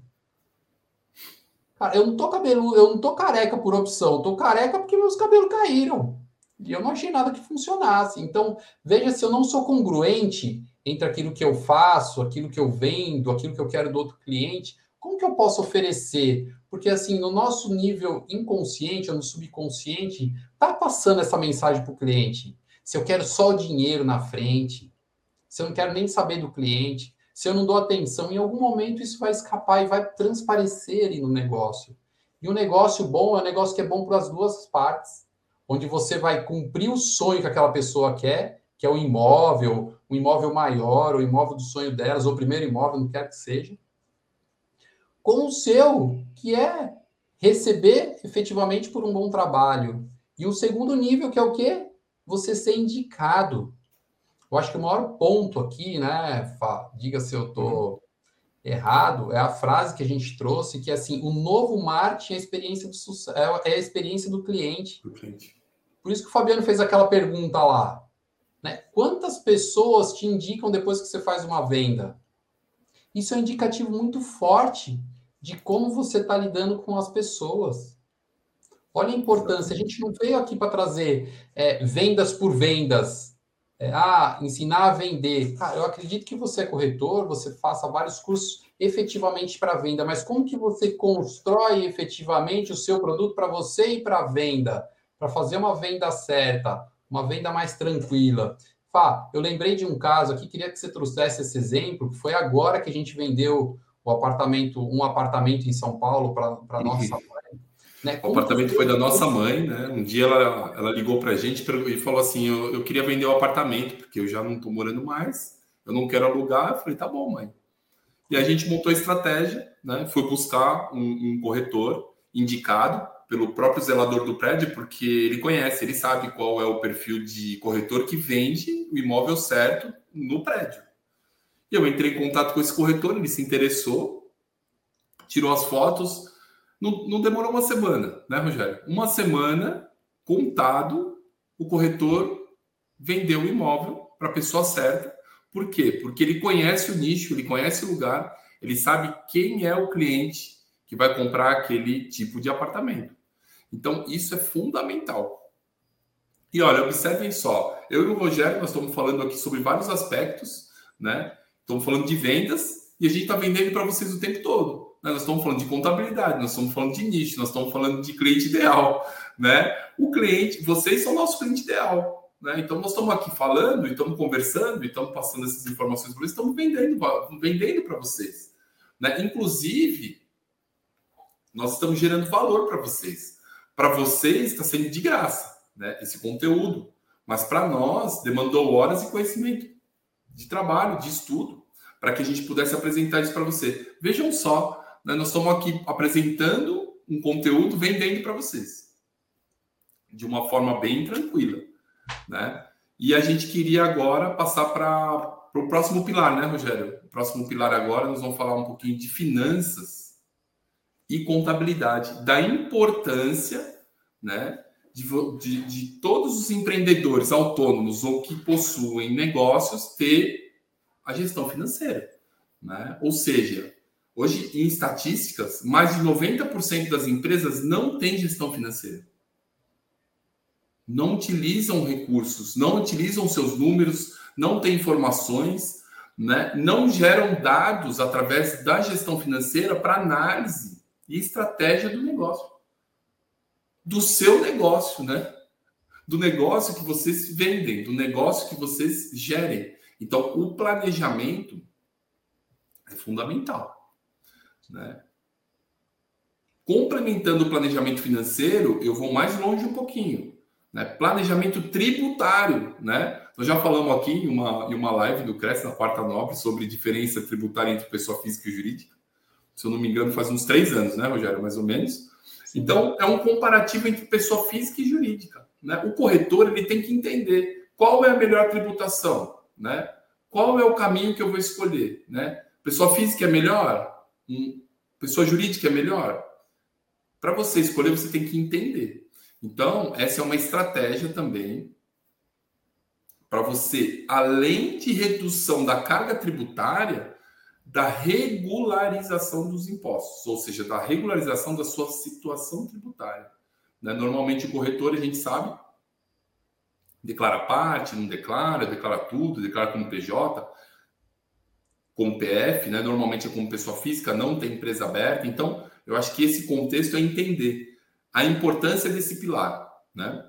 Cara, eu não tô cabeludo, eu não tô careca por opção, eu tô careca porque meus cabelos caíram. E eu não achei nada que funcionasse. Então, veja se eu não sou congruente entre aquilo que eu faço, aquilo que eu vendo, aquilo que eu quero do outro cliente, como que eu posso oferecer porque, assim, no nosso nível inconsciente ou no subconsciente, tá passando essa mensagem para o cliente. Se eu quero só o dinheiro na frente, se eu não quero nem saber do cliente, se eu não dou atenção, em algum momento isso vai escapar e vai transparecer no negócio. E um negócio bom é um negócio que é bom para as duas partes, onde você vai cumprir o sonho que aquela pessoa quer, que é o imóvel, o imóvel maior, o imóvel do sonho delas, ou o primeiro imóvel, não quer que seja com o seu, que é receber efetivamente por um bom trabalho. E o segundo nível, que é o quê? Você ser indicado. Eu acho que o maior ponto aqui, né, Fá, diga se eu estou errado, é a frase que a gente trouxe, que é assim, o novo marketing é a experiência do, é a experiência do cliente. do cliente. Por isso que o Fabiano fez aquela pergunta lá. Né? Quantas pessoas te indicam depois que você faz uma venda? Isso é um indicativo muito forte de como você está lidando com as pessoas. Olha a importância. A gente não veio aqui para trazer é, vendas por vendas. É, ah, ensinar a vender. Cara, eu acredito que você é corretor, você faça vários cursos efetivamente para venda, mas como que você constrói efetivamente o seu produto para você e para venda? Para fazer uma venda certa, uma venda mais tranquila. Fá, eu lembrei de um caso aqui, queria que você trouxesse esse exemplo, que foi agora que a gente vendeu o apartamento, um apartamento em São Paulo para nossa mãe. Né? O apartamento foi da nossa mãe, né? Um dia ela, ela ligou para a gente e falou assim: eu, eu queria vender o apartamento, porque eu já não estou morando mais, eu não quero alugar. Eu falei: tá bom, mãe. E a gente montou a estratégia, né? Foi buscar um, um corretor indicado pelo próprio zelador do prédio, porque ele conhece, ele sabe qual é o perfil de corretor que vende o imóvel certo no prédio. E eu entrei em contato com esse corretor, ele se interessou, tirou as fotos. Não, não demorou uma semana, né, Rogério? Uma semana, contado, o corretor vendeu o imóvel para a pessoa certa. Por quê? Porque ele conhece o nicho, ele conhece o lugar, ele sabe quem é o cliente que vai comprar aquele tipo de apartamento. Então, isso é fundamental. E olha, observem só, eu e o Rogério, nós estamos falando aqui sobre vários aspectos, né? Estamos falando de vendas e a gente está vendendo para vocês o tempo todo. Né? Nós estamos falando de contabilidade, nós estamos falando de nicho, nós estamos falando de cliente ideal, né? O cliente, vocês são nosso cliente ideal, né? Então nós estamos aqui falando, estamos conversando, estamos passando essas informações para vocês, estamos vendendo, vendendo para vocês, né? Inclusive, nós estamos gerando valor para vocês. Para vocês está sendo de graça, né? Esse conteúdo, mas para nós demandou horas e conhecimento de trabalho, de estudo, para que a gente pudesse apresentar isso para você. Vejam só, né, nós estamos aqui apresentando um conteúdo, vendendo para vocês, de uma forma bem tranquila, né? E a gente queria agora passar para o próximo pilar, né, Rogério? O próximo pilar agora nós vamos falar um pouquinho de finanças e contabilidade, da importância, né, de, de, de, todos os empreendedores autônomos ou que possuem negócios ter a gestão financeira. Né? Ou seja, hoje em estatísticas, mais de 90% das empresas não têm gestão financeira. Não utilizam recursos, não utilizam seus números, não têm informações, né? não geram dados através da gestão financeira para análise e estratégia do negócio do seu negócio, né? Do negócio que vocês vendem, do negócio que vocês gerem. Então, o planejamento é fundamental, né? Complementando o planejamento financeiro, eu vou mais longe um pouquinho. Né? Planejamento tributário, né? Nós já falamos aqui em uma, em uma live do Cresce na quarta nobre sobre diferença tributária entre pessoa física e jurídica. Se eu não me engano, faz uns três anos, né, Rogério? Mais ou menos. Então, é um comparativo entre pessoa física e jurídica. Né? O corretor ele tem que entender qual é a melhor tributação, né? qual é o caminho que eu vou escolher. Né? Pessoa física é melhor? Hum, pessoa jurídica é melhor? Para você escolher, você tem que entender. Então, essa é uma estratégia também para você, além de redução da carga tributária, da regularização dos impostos, ou seja, da regularização da sua situação tributária. Né? Normalmente o corretor, a gente sabe, declara parte, não declara, declara tudo, declara como PJ, como PF, né? normalmente é como pessoa física, não tem empresa aberta. Então, eu acho que esse contexto é entender a importância desse pilar. Né?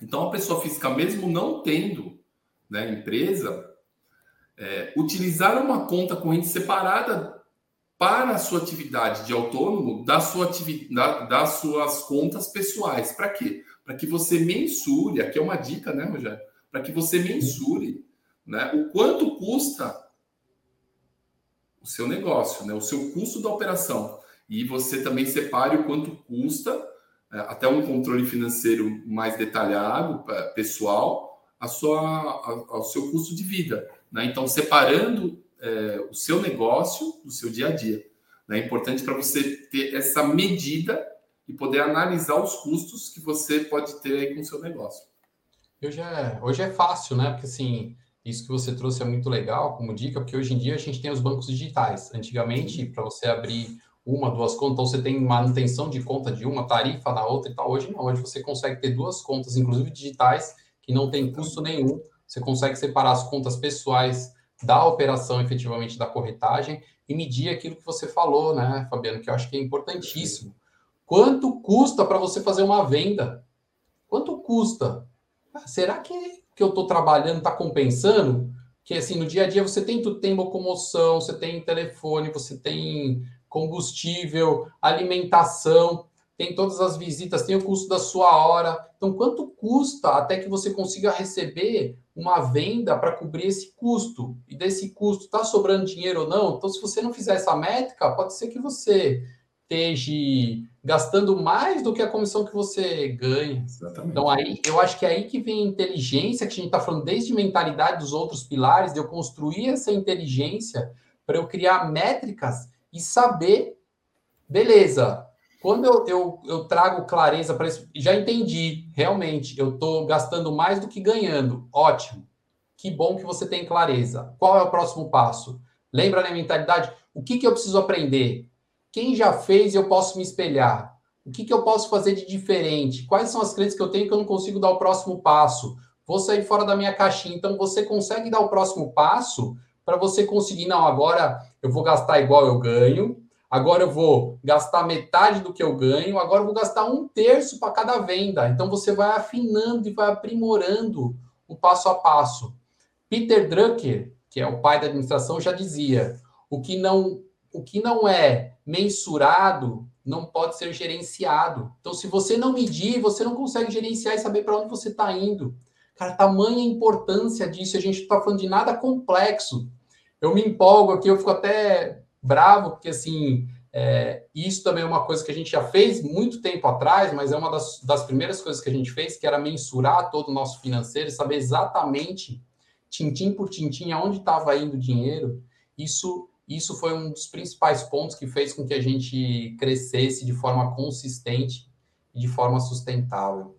Então, a pessoa física, mesmo não tendo né, empresa, é, utilizar uma conta corrente separada para a sua atividade de autônomo da sua atividade, das suas contas pessoais. Para quê? Para que você mensure, aqui é uma dica, né, Rogério? Para que você mensure né, o quanto custa o seu negócio, né, o seu custo da operação. E você também separe o quanto custa, é, até um controle financeiro mais detalhado, pessoal, a sua, a, ao seu custo de vida. Né? Então, separando é, o seu negócio do seu dia a dia. Né? É importante para você ter essa medida e poder analisar os custos que você pode ter aí com o seu negócio. Hoje é, hoje é fácil, né? Porque assim, isso que você trouxe é muito legal como dica, porque hoje em dia a gente tem os bancos digitais. Antigamente, para você abrir uma, duas contas, então você tem manutenção de conta de uma, tarifa na outra e tal. Hoje não, hoje você consegue ter duas contas, inclusive digitais, que não tem custo nenhum. Você consegue separar as contas pessoais da operação efetivamente da corretagem e medir aquilo que você falou, né, Fabiano, que eu acho que é importantíssimo. Quanto custa para você fazer uma venda? Quanto custa? Ah, será que, que eu estou trabalhando está compensando? Que assim, no dia a dia você tem tudo, tem locomoção, você tem telefone, você tem combustível, alimentação, tem todas as visitas, tem o custo da sua hora. Então, quanto custa até que você consiga receber uma venda para cobrir esse custo? E desse custo está sobrando dinheiro ou não? Então, se você não fizer essa métrica, pode ser que você esteja gastando mais do que a comissão que você ganha. Exatamente. Então, aí eu acho que é aí que vem a inteligência, que a gente está falando desde mentalidade dos outros pilares, de eu construir essa inteligência para eu criar métricas e saber, beleza, quando eu, eu, eu trago clareza para isso, já entendi, realmente, eu estou gastando mais do que ganhando. Ótimo. Que bom que você tem clareza. Qual é o próximo passo? Lembra da mentalidade? O que, que eu preciso aprender? Quem já fez eu posso me espelhar? O que, que eu posso fazer de diferente? Quais são as crenças que eu tenho que eu não consigo dar o próximo passo? Vou sair fora da minha caixinha. Então, você consegue dar o próximo passo para você conseguir, não, agora eu vou gastar igual eu ganho, agora eu vou gastar metade do que eu ganho, agora eu vou gastar um terço para cada venda. Então você vai afinando e vai aprimorando o passo a passo. Peter Drucker, que é o pai da administração, já dizia: o que não, o que não é mensurado não pode ser gerenciado. Então, se você não medir, você não consegue gerenciar e saber para onde você está indo. Cara, tamanha importância disso. A gente está falando de nada complexo. Eu me empolgo aqui, eu fico até bravo, porque assim, é, isso também é uma coisa que a gente já fez muito tempo atrás, mas é uma das, das primeiras coisas que a gente fez, que era mensurar todo o nosso financeiro, saber exatamente, tintim por tintim, aonde estava indo o dinheiro. Isso, isso foi um dos principais pontos que fez com que a gente crescesse de forma consistente e de forma sustentável.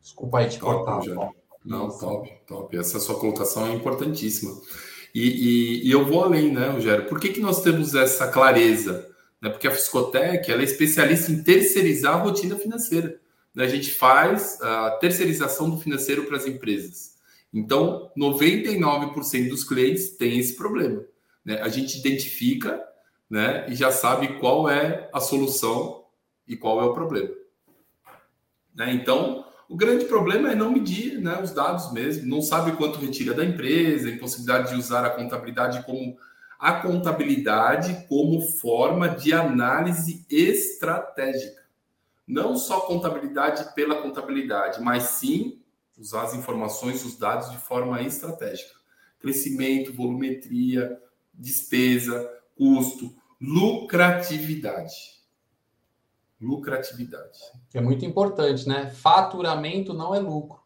Desculpa aí te top, cortar. Não, top, top. Essa sua colocação é importantíssima. E, e, e, eu vou além, né, Rogério? Por que, que nós temos essa clareza? Né? Porque a Fiscotec ela é especialista em terceirizar a rotina financeira. Né? A gente faz a terceirização do financeiro para as empresas. Então, 99% dos clientes têm esse problema. Né? A gente identifica né, e já sabe qual é a solução e qual é o problema. Né? Então, o grande problema é não medir né, os dados mesmo, não sabe quanto retira da empresa, impossibilidade de usar a contabilidade como a contabilidade como forma de análise estratégica. Não só contabilidade pela contabilidade, mas sim usar as informações, os dados de forma estratégica. Crescimento, volumetria, despesa, custo, lucratividade lucratividade. Que é muito importante, né? Faturamento não é lucro.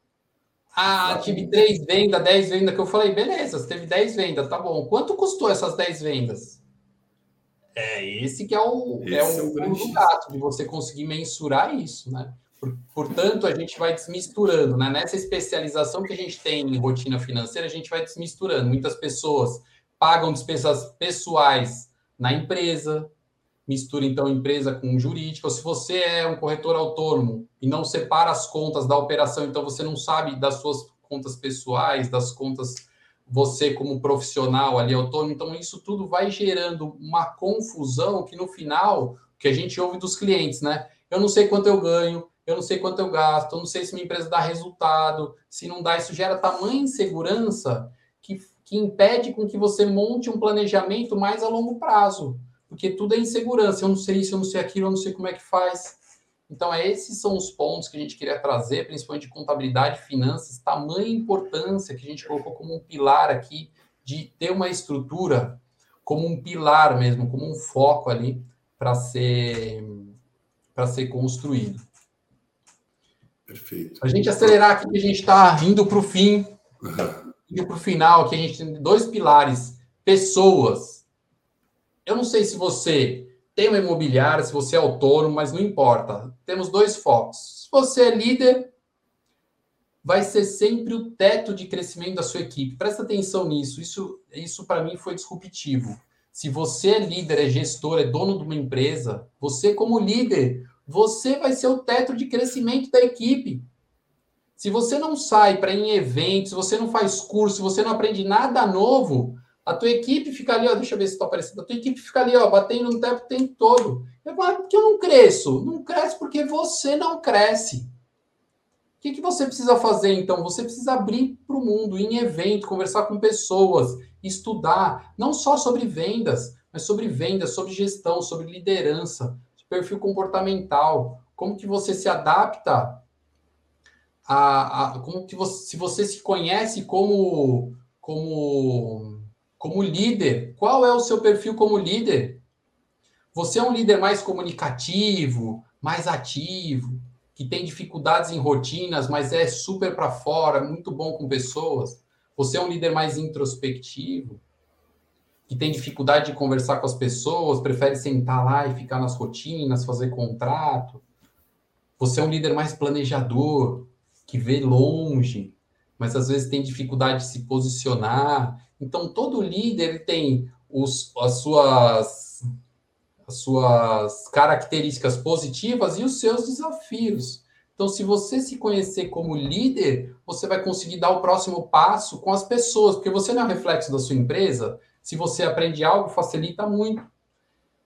Ah, tive três vendas, dez vendas, que eu falei, beleza, você teve dez vendas, tá bom. Quanto custou essas dez vendas? É esse que é o, é esse é o, é o gato, de você conseguir mensurar isso, né? Portanto, a gente vai desmisturando, né? Nessa especialização que a gente tem em rotina financeira, a gente vai desmisturando. Muitas pessoas pagam despesas pessoais na empresa, mistura então empresa com jurídica, ou se você é um corretor autônomo e não separa as contas da operação, então você não sabe das suas contas pessoais, das contas você como profissional ali autônomo, então isso tudo vai gerando uma confusão que no final, que a gente ouve dos clientes, né? Eu não sei quanto eu ganho, eu não sei quanto eu gasto, eu não sei se minha empresa dá resultado, se não dá, isso gera tamanha insegurança que, que impede com que você monte um planejamento mais a longo prazo porque tudo é insegurança. Eu não sei isso, eu não sei aquilo, eu não sei como é que faz. Então, é, esses são os pontos que a gente queria trazer, principalmente de contabilidade e finanças, tamanha importância que a gente colocou como um pilar aqui, de ter uma estrutura como um pilar mesmo, como um foco ali para ser, para ser construído. Perfeito. A gente acelerar aqui, a gente está indo para o fim, uhum. indo para o final, que a gente tem dois pilares: pessoas eu não sei se você tem uma imobiliária, se você é autônomo, mas não importa. Temos dois focos. Se você é líder, vai ser sempre o teto de crescimento da sua equipe. Presta atenção nisso. Isso, isso para mim foi disruptivo. Se você é líder, é gestor, é dono de uma empresa, você como líder, você vai ser o teto de crescimento da equipe. Se você não sai para em eventos, se você não faz curso, se você não aprende nada novo, a tua equipe fica ali, ó, deixa eu ver se está aparecendo. A tua equipe fica ali, ó, batendo no tempo o tempo todo. Eu falo, por que eu não cresço? Não cresce porque você não cresce. O que, que você precisa fazer, então? Você precisa abrir para o mundo, em evento, conversar com pessoas, estudar, não só sobre vendas, mas sobre vendas, sobre gestão, sobre liderança, perfil comportamental, como que você se adapta a, a como que você, se você se conhece como como como líder, qual é o seu perfil como líder? Você é um líder mais comunicativo, mais ativo, que tem dificuldades em rotinas, mas é super para fora, muito bom com pessoas. Você é um líder mais introspectivo, que tem dificuldade de conversar com as pessoas, prefere sentar lá e ficar nas rotinas, fazer contrato. Você é um líder mais planejador, que vê longe, mas às vezes tem dificuldade de se posicionar. Então, todo líder tem os, as, suas, as suas características positivas e os seus desafios. Então, se você se conhecer como líder, você vai conseguir dar o próximo passo com as pessoas, porque você não é um reflexo da sua empresa. Se você aprende algo, facilita muito. O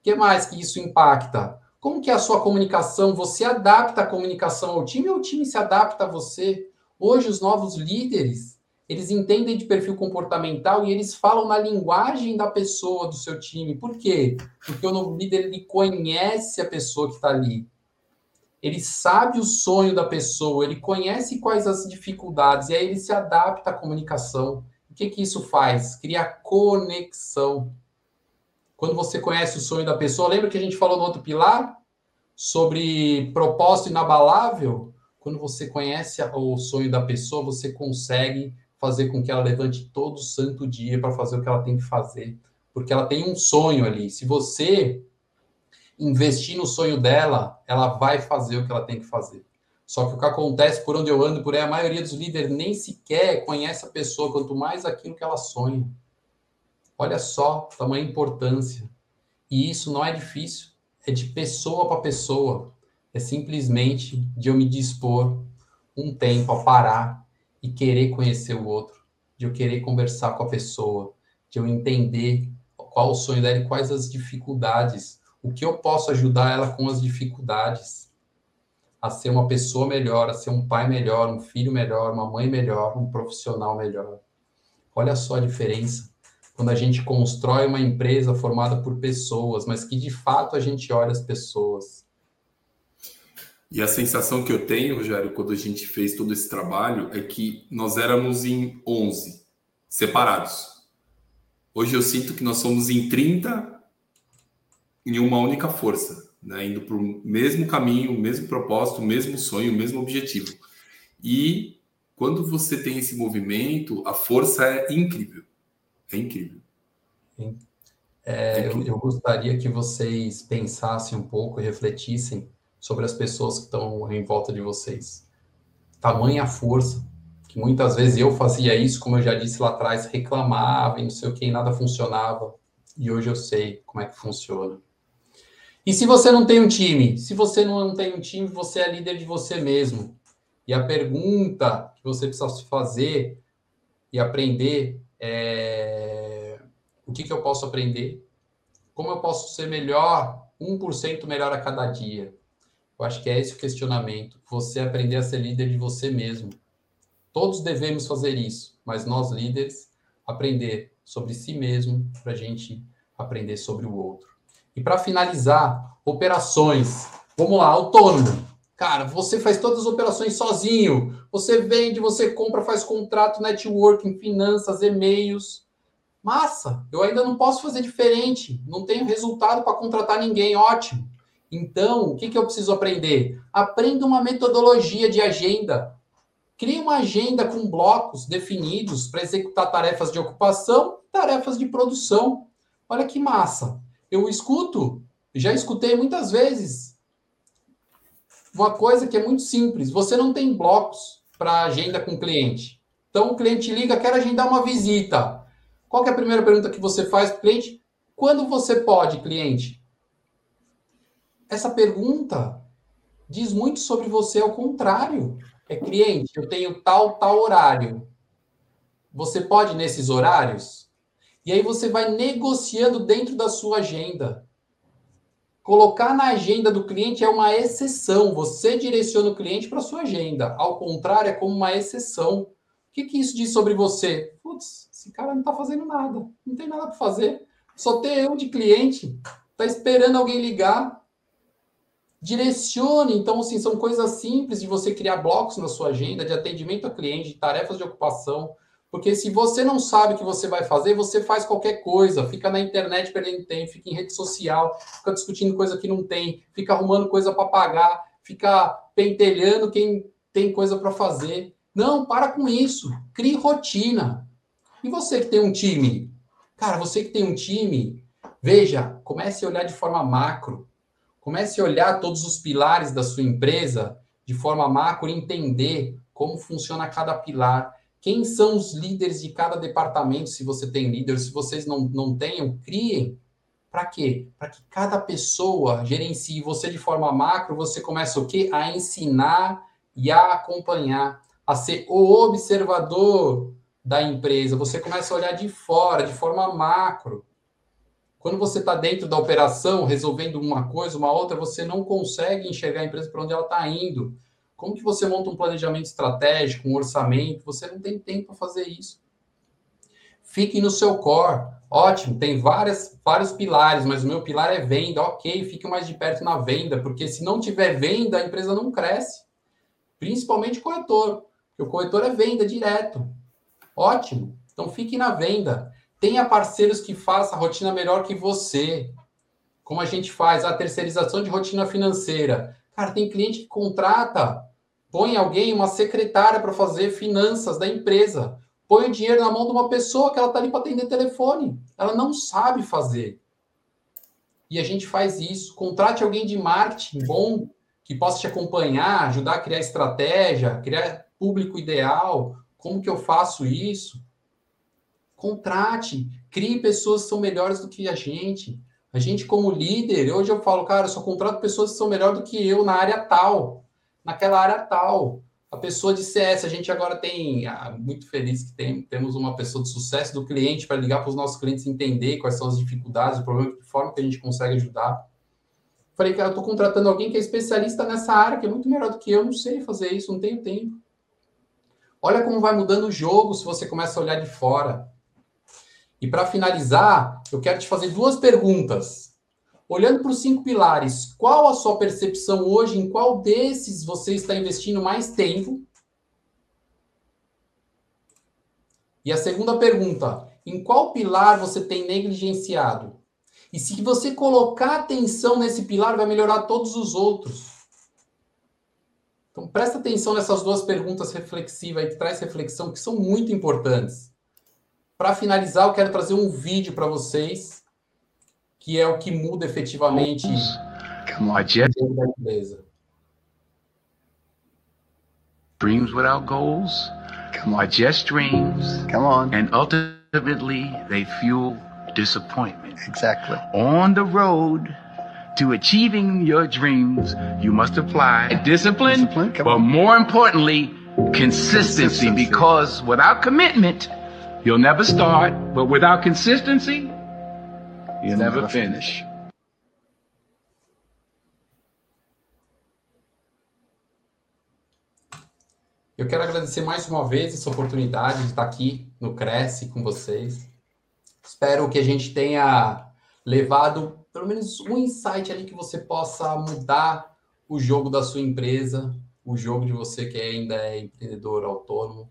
que mais que isso impacta? Como que é a sua comunicação? Você adapta a comunicação ao time ou o time se adapta a você? Hoje, os novos líderes, eles entendem de perfil comportamental e eles falam na linguagem da pessoa do seu time. Por quê? Porque o novo líder, ele conhece a pessoa que está ali. Ele sabe o sonho da pessoa, ele conhece quais as dificuldades, e aí ele se adapta à comunicação. O que, que isso faz? Cria conexão. Quando você conhece o sonho da pessoa, lembra que a gente falou no outro pilar? Sobre propósito inabalável? Quando você conhece o sonho da pessoa, você consegue fazer com que ela levante todo santo dia para fazer o que ela tem que fazer. Porque ela tem um sonho ali. Se você investir no sonho dela, ela vai fazer o que ela tem que fazer. Só que o que acontece por onde eu ando, por aí, a maioria dos líderes nem sequer conhece a pessoa, quanto mais aquilo que ela sonha. Olha só, tamanha importância. E isso não é difícil, é de pessoa para pessoa. É simplesmente de eu me dispor um tempo a parar e querer conhecer o outro, de eu querer conversar com a pessoa, de eu entender qual o sonho dela e quais as dificuldades, o que eu posso ajudar ela com as dificuldades, a ser uma pessoa melhor, a ser um pai melhor, um filho melhor, uma mãe melhor, um profissional melhor. Olha só a diferença quando a gente constrói uma empresa formada por pessoas, mas que de fato a gente olha as pessoas. E a sensação que eu tenho, Rogério, quando a gente fez todo esse trabalho, é que nós éramos em 11 separados. Hoje eu sinto que nós somos em 30 em uma única força, né? indo para o mesmo caminho, o mesmo propósito, o mesmo sonho, o mesmo objetivo. E quando você tem esse movimento, a força é incrível. É incrível. É, é incrível. Eu, eu, gostaria que vocês pensassem um pouco e refletissem sobre as pessoas que estão em volta de vocês. Tamanha força, que muitas vezes eu fazia isso, como eu já disse lá atrás, reclamava e não sei o que, nada funcionava. E hoje eu sei como é que funciona. E se você não tem um time? Se você não tem um time, você é líder de você mesmo. E a pergunta que você precisa fazer e aprender é, o que, que eu posso aprender? Como eu posso ser melhor, 1% melhor a cada dia? Eu acho que é esse o questionamento. Você aprender a ser líder de você mesmo. Todos devemos fazer isso, mas nós líderes aprender sobre si mesmo para a gente aprender sobre o outro. E para finalizar, operações. Vamos lá, autônomo. Cara, você faz todas as operações sozinho. Você vende, você compra, faz contrato, networking, finanças, e-mails. Massa, eu ainda não posso fazer diferente. Não tenho resultado para contratar ninguém. Ótimo. Então, o que, que eu preciso aprender? Aprenda uma metodologia de agenda. Crie uma agenda com blocos definidos para executar tarefas de ocupação, tarefas de produção. Olha que massa. Eu escuto, já escutei muitas vezes uma coisa que é muito simples: você não tem blocos para agenda com o cliente. Então o cliente liga, quer agendar uma visita. Qual é a primeira pergunta que você faz para o cliente? Quando você pode, cliente? Essa pergunta diz muito sobre você ao contrário. É cliente, eu tenho tal, tal horário. Você pode nesses horários? E aí você vai negociando dentro da sua agenda. Colocar na agenda do cliente é uma exceção. Você direciona o cliente para sua agenda. Ao contrário, é como uma exceção. O que, que isso diz sobre você? Putz, esse cara não está fazendo nada. Não tem nada para fazer. Só tem eu de cliente. Está esperando alguém ligar. Direcione. Então, assim, são coisas simples de você criar blocos na sua agenda de atendimento a cliente, de tarefas de ocupação. Porque se você não sabe o que você vai fazer, você faz qualquer coisa, fica na internet perdendo tempo, fica em rede social, fica discutindo coisa que não tem, fica arrumando coisa para pagar, fica pentelhando quem tem coisa para fazer. Não, para com isso. Crie rotina. E você que tem um time? Cara, você que tem um time, veja, comece a olhar de forma macro. Comece a olhar todos os pilares da sua empresa de forma macro e entender como funciona cada pilar quem são os líderes de cada departamento, se você tem líder, se vocês não, não tenham, criem. Para quê? Para que cada pessoa gerencie você de forma macro, você começa o quê? A ensinar e a acompanhar, a ser o observador da empresa. Você começa a olhar de fora, de forma macro. Quando você está dentro da operação, resolvendo uma coisa, uma outra, você não consegue enxergar a empresa para onde ela está indo. Como que você monta um planejamento estratégico, um orçamento? Você não tem tempo para fazer isso. Fique no seu core. Ótimo, tem várias, vários pilares, mas o meu pilar é venda. Ok, fique mais de perto na venda, porque se não tiver venda, a empresa não cresce. Principalmente corretor, porque o corretor é venda direto. Ótimo, então fique na venda. Tenha parceiros que façam a rotina melhor que você. Como a gente faz a terceirização de rotina financeira. Cara, tem cliente que contrata, põe alguém, uma secretária para fazer finanças da empresa. Põe o dinheiro na mão de uma pessoa que ela está ali para atender telefone. Ela não sabe fazer. E a gente faz isso. Contrate alguém de marketing bom, que possa te acompanhar, ajudar a criar estratégia, criar público ideal. Como que eu faço isso? Contrate, crie pessoas que são melhores do que a gente. A gente, como líder, hoje eu falo, cara, eu só contrato pessoas que são melhores do que eu na área tal, naquela área tal. A pessoa de CS, a gente agora tem, ah, muito feliz que tem, temos uma pessoa de sucesso do cliente para ligar para os nossos clientes entender quais são as dificuldades, o problema, de forma que a gente consegue ajudar. Falei, cara, eu estou contratando alguém que é especialista nessa área, que é muito melhor do que eu, não sei fazer isso, não tenho tempo. Olha como vai mudando o jogo se você começa a olhar de fora. E para finalizar, eu quero te fazer duas perguntas. Olhando para os cinco pilares, qual a sua percepção hoje? Em qual desses você está investindo mais tempo? E a segunda pergunta, em qual pilar você tem negligenciado? E se você colocar atenção nesse pilar, vai melhorar todos os outros. Então, presta atenção nessas duas perguntas reflexivas que traz reflexão, que são muito importantes. Para finalizar, eu quero trazer um vídeo para vocês, que é o que muda efetivamente Come on, Jeff. da empresa. Dreams without goals Come are on. just dreams, Come on. and ultimately they fuel disappointment. Exactly. On the road to achieving your dreams, you must apply discipline, Discipline, but on. more importantly, consistency, Consistency. because without commitment, you'll never start, but without consistency, you'll never finish. Eu quero agradecer mais uma vez essa oportunidade de estar aqui no Cresce com vocês. Espero que a gente tenha levado pelo menos um insight ali que você possa mudar o jogo da sua empresa, o jogo de você que ainda é empreendedor autônomo,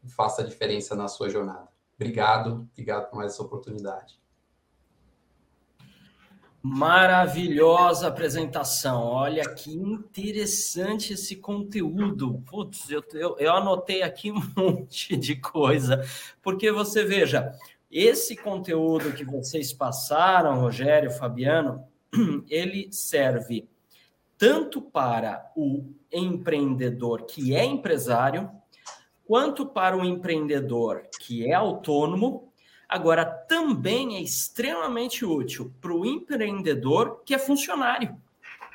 que faça a diferença na sua jornada. Obrigado, obrigado por mais essa oportunidade. Maravilhosa apresentação. Olha que interessante esse conteúdo. Putz, eu, eu, eu anotei aqui um monte de coisa. Porque você veja, esse conteúdo que vocês passaram, Rogério, Fabiano, ele serve tanto para o empreendedor que é empresário, quanto para o empreendedor que é autônomo. Agora, também é extremamente útil para o empreendedor que é funcionário.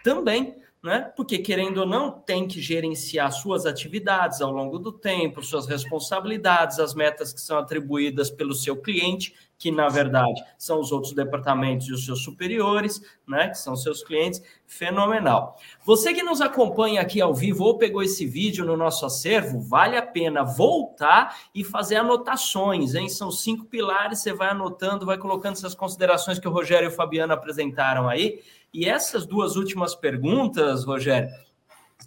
Também né? Porque, querendo ou não, tem que gerenciar suas atividades ao longo do tempo, suas responsabilidades, as metas que são atribuídas pelo seu cliente, que na verdade são os outros departamentos e os seus superiores, né? Que são seus clientes. Fenomenal. Você que nos acompanha aqui ao vivo ou pegou esse vídeo no nosso acervo, vale a pena voltar e fazer anotações, hein? São cinco pilares, você vai anotando, vai colocando essas considerações que o Rogério e o Fabiano apresentaram aí e essas duas últimas perguntas, Rogério,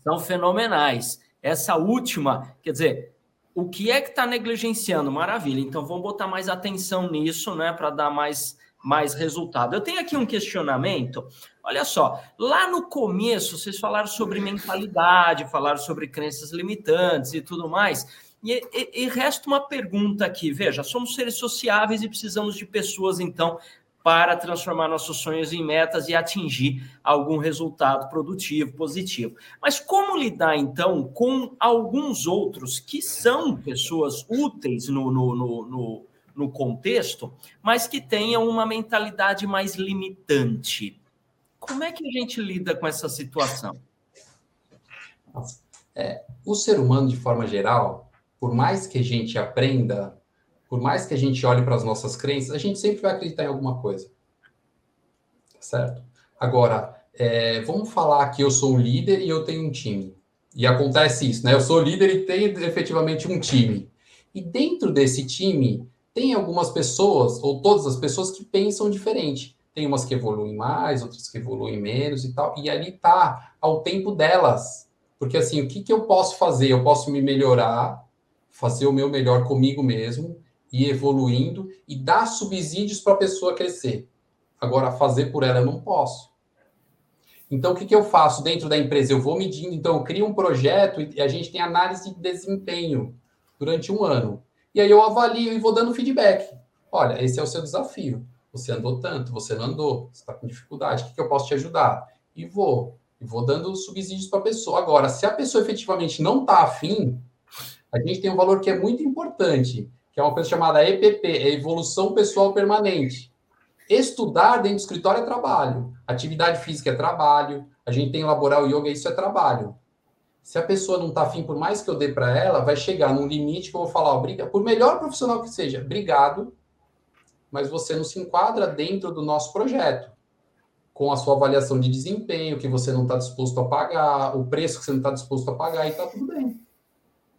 são fenomenais. Essa última, quer dizer, o que é que está negligenciando? Maravilha. Então vamos botar mais atenção nisso, né, para dar mais mais resultado. Eu tenho aqui um questionamento. Olha só, lá no começo vocês falaram sobre mentalidade, falaram sobre crenças limitantes e tudo mais. E, e, e, resta uma pergunta aqui. Veja, somos seres sociáveis e precisamos de pessoas, então, para transformar nossos sonhos em metas e atingir algum resultado produtivo, positivo. Mas como lidar, então, com alguns outros que são pessoas úteis no, no, no, no, no contexto, mas que tenham uma mentalidade mais limitante? Como é que a gente lida com essa situação? É, o ser humano, de forma geral, por mais que a gente aprenda por mais que a gente olhe para as nossas crenças, a gente sempre vai acreditar em alguma coisa. Tá certo? Agora, é, vamos falar que eu sou um líder e eu tenho um time. E acontece isso, né? Eu sou líder e tenho efetivamente um time. E dentro desse time, tem algumas pessoas, ou todas as pessoas, que pensam diferente. Tem umas que evoluem mais, outras que evoluem menos e tal. E ali tá ao tempo delas. Porque assim, o que, que eu posso fazer? Eu posso me melhorar, fazer o meu melhor comigo mesmo ir evoluindo e dar subsídios para a pessoa crescer. Agora, fazer por ela eu não posso. Então, o que, que eu faço dentro da empresa? Eu vou medindo, então, eu crio um projeto e a gente tem análise de desempenho durante um ano. E aí eu avalio e vou dando feedback. Olha, esse é o seu desafio. Você andou tanto, você não andou, você está com dificuldade, o que, que eu posso te ajudar? E vou. E vou dando subsídios para a pessoa. Agora, se a pessoa efetivamente não está afim, a gente tem um valor que é muito importante, que é uma coisa chamada EPP, é Evolução Pessoal Permanente. Estudar dentro do escritório é trabalho. Atividade física é trabalho. A gente tem laboral yoga, isso é trabalho. Se a pessoa não está afim, por mais que eu dê para ela, vai chegar num limite que eu vou falar, briga, por melhor profissional que seja, obrigado, mas você não se enquadra dentro do nosso projeto. Com a sua avaliação de desempenho, que você não está disposto a pagar, o preço que você não está disposto a pagar, e está tudo bem.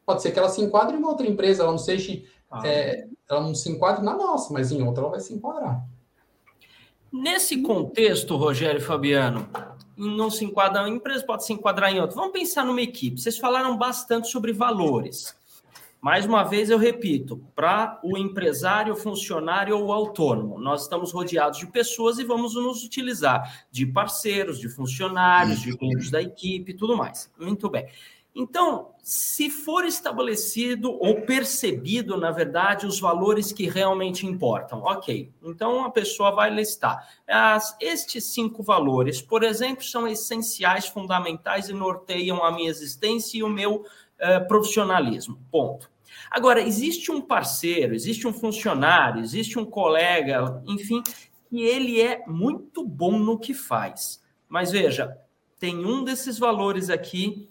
Pode ser que ela se enquadre em outra empresa, ela não seja ah. É, ela não se enquadra na nossa, mas em outra ela vai se enquadrar. Nesse contexto, Rogério e Fabiano, não se enquadra em empresa, pode se enquadrar em outra. Vamos pensar numa equipe. Vocês falaram bastante sobre valores. Mais uma vez eu repito, para o empresário, funcionário ou autônomo, nós estamos rodeados de pessoas e vamos nos utilizar de parceiros, de funcionários, de membros da equipe, tudo mais. Muito bem. Então, se for estabelecido ou percebido, na verdade, os valores que realmente importam, ok. Então, a pessoa vai listar. As, estes cinco valores, por exemplo, são essenciais, fundamentais e norteiam a minha existência e o meu uh, profissionalismo. Ponto. Agora, existe um parceiro, existe um funcionário, existe um colega, enfim, que ele é muito bom no que faz. Mas veja, tem um desses valores aqui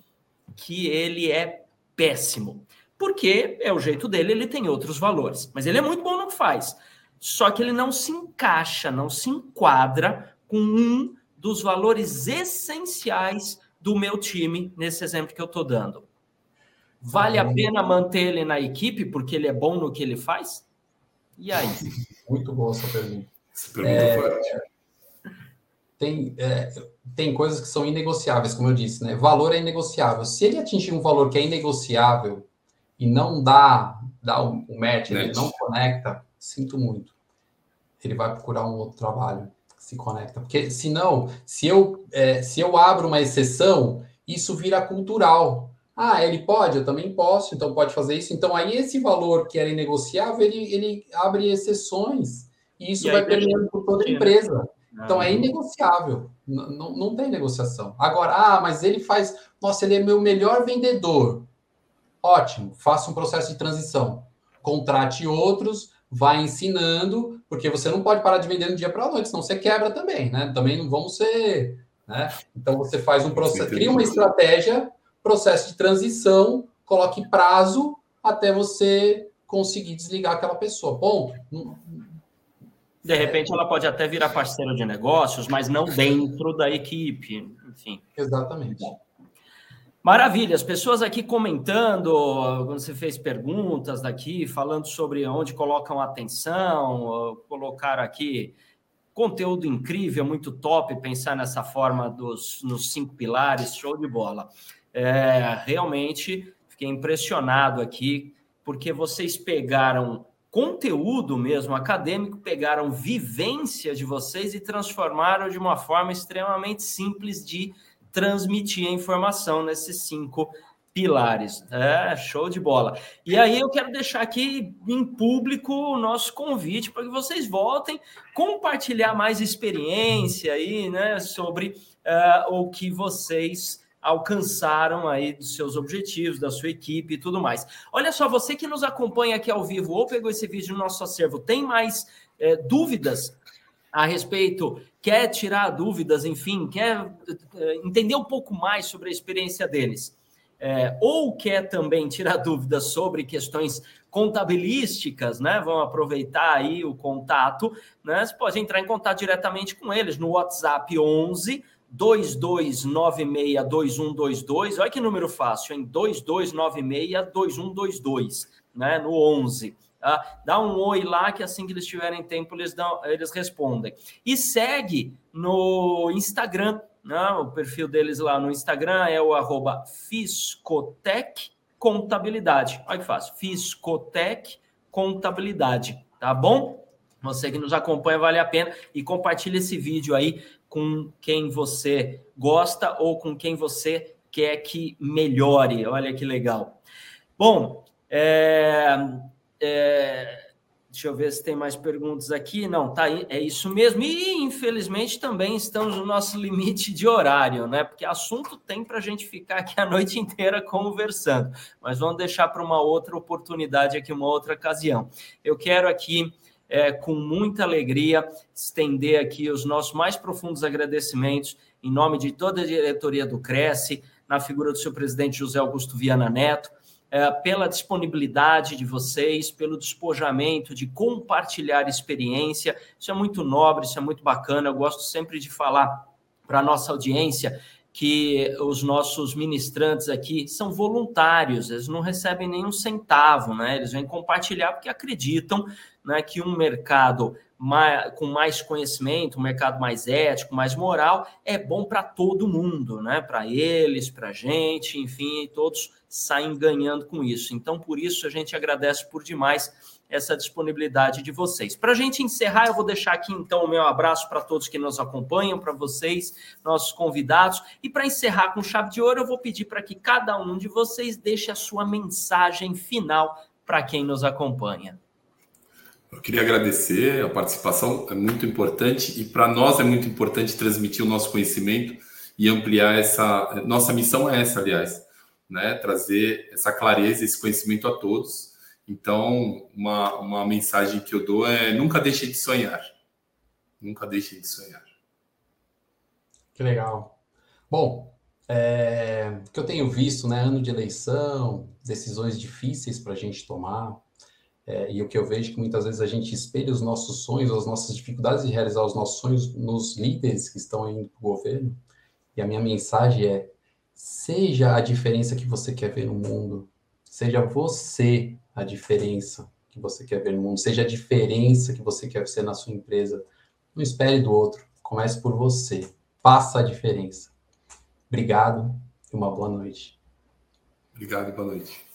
que ele é péssimo. Porque é o jeito dele, ele tem outros valores. Mas ele é muito bom no que faz. Só que ele não se encaixa, não se enquadra com um dos valores essenciais do meu time, nesse exemplo que eu estou dando. Vale a pena manter ele na equipe porque ele é bom no que ele faz? E aí? Muito boa essa pergunta. Essa pergunta é... foi ótima tem, é, tem coisas que são inegociáveis, como eu disse, né? Valor é inegociável. Se ele atingir um valor que é inegociável e não dá, dá o, o match, ele não conecta, sinto muito. Ele vai procurar um outro trabalho que se conecta. Porque senão, se eu, é, se eu abro uma exceção, isso vira cultural. Ah, ele pode, eu também posso, então pode fazer isso. Então aí esse valor que era inegociável, ele, ele abre exceções. E isso e vai permeando por toda a empresa. Então é inegociável, não, não tem negociação. Agora, ah, mas ele faz, nossa, ele é meu melhor vendedor. Ótimo, faça um processo de transição. Contrate outros, vai ensinando, porque você não pode parar de vender no dia para a noite, senão você quebra também, né? Também não vamos ser, né? Então você faz um processo, cria uma estratégia, processo de transição, coloque prazo até você conseguir desligar aquela pessoa. Ponto. De repente ela pode até virar parceira de negócios, mas não dentro da equipe, enfim. Exatamente. Maravilha, as pessoas aqui comentando, quando você fez perguntas daqui, falando sobre onde colocam atenção, colocaram aqui conteúdo incrível, muito top, pensar nessa forma dos nos cinco pilares, show de bola. É, realmente fiquei impressionado aqui, porque vocês pegaram conteúdo mesmo acadêmico, pegaram vivência de vocês e transformaram de uma forma extremamente simples de transmitir a informação nesses cinco pilares. É, show de bola. E aí eu quero deixar aqui em público o nosso convite para que vocês voltem compartilhar mais experiência aí, né, sobre uh, o que vocês alcançaram aí dos seus objetivos, da sua equipe e tudo mais. Olha só, você que nos acompanha aqui ao vivo ou pegou esse vídeo no nosso acervo, tem mais é, dúvidas a respeito, quer tirar dúvidas, enfim, quer eh, entender um pouco mais sobre a experiência deles, é, ou quer também tirar dúvidas sobre questões contabilísticas, né? Vão aproveitar aí o contato, né? Você pode entrar em contato diretamente com eles no WhatsApp 11 22962122. Olha que número fácil, hein? 22962122, né? No 11. Tá? Dá um oi lá que assim que eles tiverem tempo eles, dão, eles respondem. E segue no Instagram, né? o perfil deles lá no Instagram é o arroba Fiscotec Contabilidade. Olha que fácil, Fiscotec Contabilidade, tá bom? Você que nos acompanha, vale a pena e compartilha esse vídeo aí com quem você gosta ou com quem você quer que melhore. Olha que legal. Bom, é, é, deixa eu ver se tem mais perguntas aqui. Não, tá, é isso mesmo. E infelizmente também estamos no nosso limite de horário, né? Porque assunto tem para a gente ficar aqui a noite inteira conversando. Mas vamos deixar para uma outra oportunidade aqui, uma outra ocasião. Eu quero aqui. É, com muita alegria, estender aqui os nossos mais profundos agradecimentos em nome de toda a diretoria do Cresce, na figura do seu presidente José Augusto Viana Neto, é, pela disponibilidade de vocês, pelo despojamento de compartilhar experiência. Isso é muito nobre, isso é muito bacana. Eu gosto sempre de falar para a nossa audiência que os nossos ministrantes aqui são voluntários, eles não recebem nenhum centavo, né? Eles vêm compartilhar porque acreditam né, que um mercado mais, com mais conhecimento, um mercado mais ético, mais moral, é bom para todo mundo, né? Para eles, para a gente, enfim, todos saem ganhando com isso. Então, por isso, a gente agradece por demais essa disponibilidade de vocês. Para a gente encerrar, eu vou deixar aqui então o meu abraço para todos que nos acompanham, para vocês, nossos convidados. E para encerrar com chave de ouro, eu vou pedir para que cada um de vocês deixe a sua mensagem final para quem nos acompanha. Eu queria agradecer a participação, é muito importante e para nós é muito importante transmitir o nosso conhecimento e ampliar essa. Nossa missão é essa, aliás, né? Trazer essa clareza, esse conhecimento a todos. Então, uma, uma mensagem que eu dou é nunca deixe de sonhar. Nunca deixe de sonhar. Que legal. Bom, é, o que eu tenho visto, né? Ano de eleição, decisões difíceis para a gente tomar. É, e o que eu vejo é que muitas vezes a gente espelha os nossos sonhos, as nossas dificuldades de realizar os nossos sonhos nos líderes que estão indo para o governo. E a minha mensagem é: Seja a diferença que você quer ver no mundo. Seja você a diferença que você quer ver no mundo. Seja a diferença que você quer ser na sua empresa. Não espere do outro. Comece por você. Faça a diferença. Obrigado e uma boa noite. Obrigado e boa noite.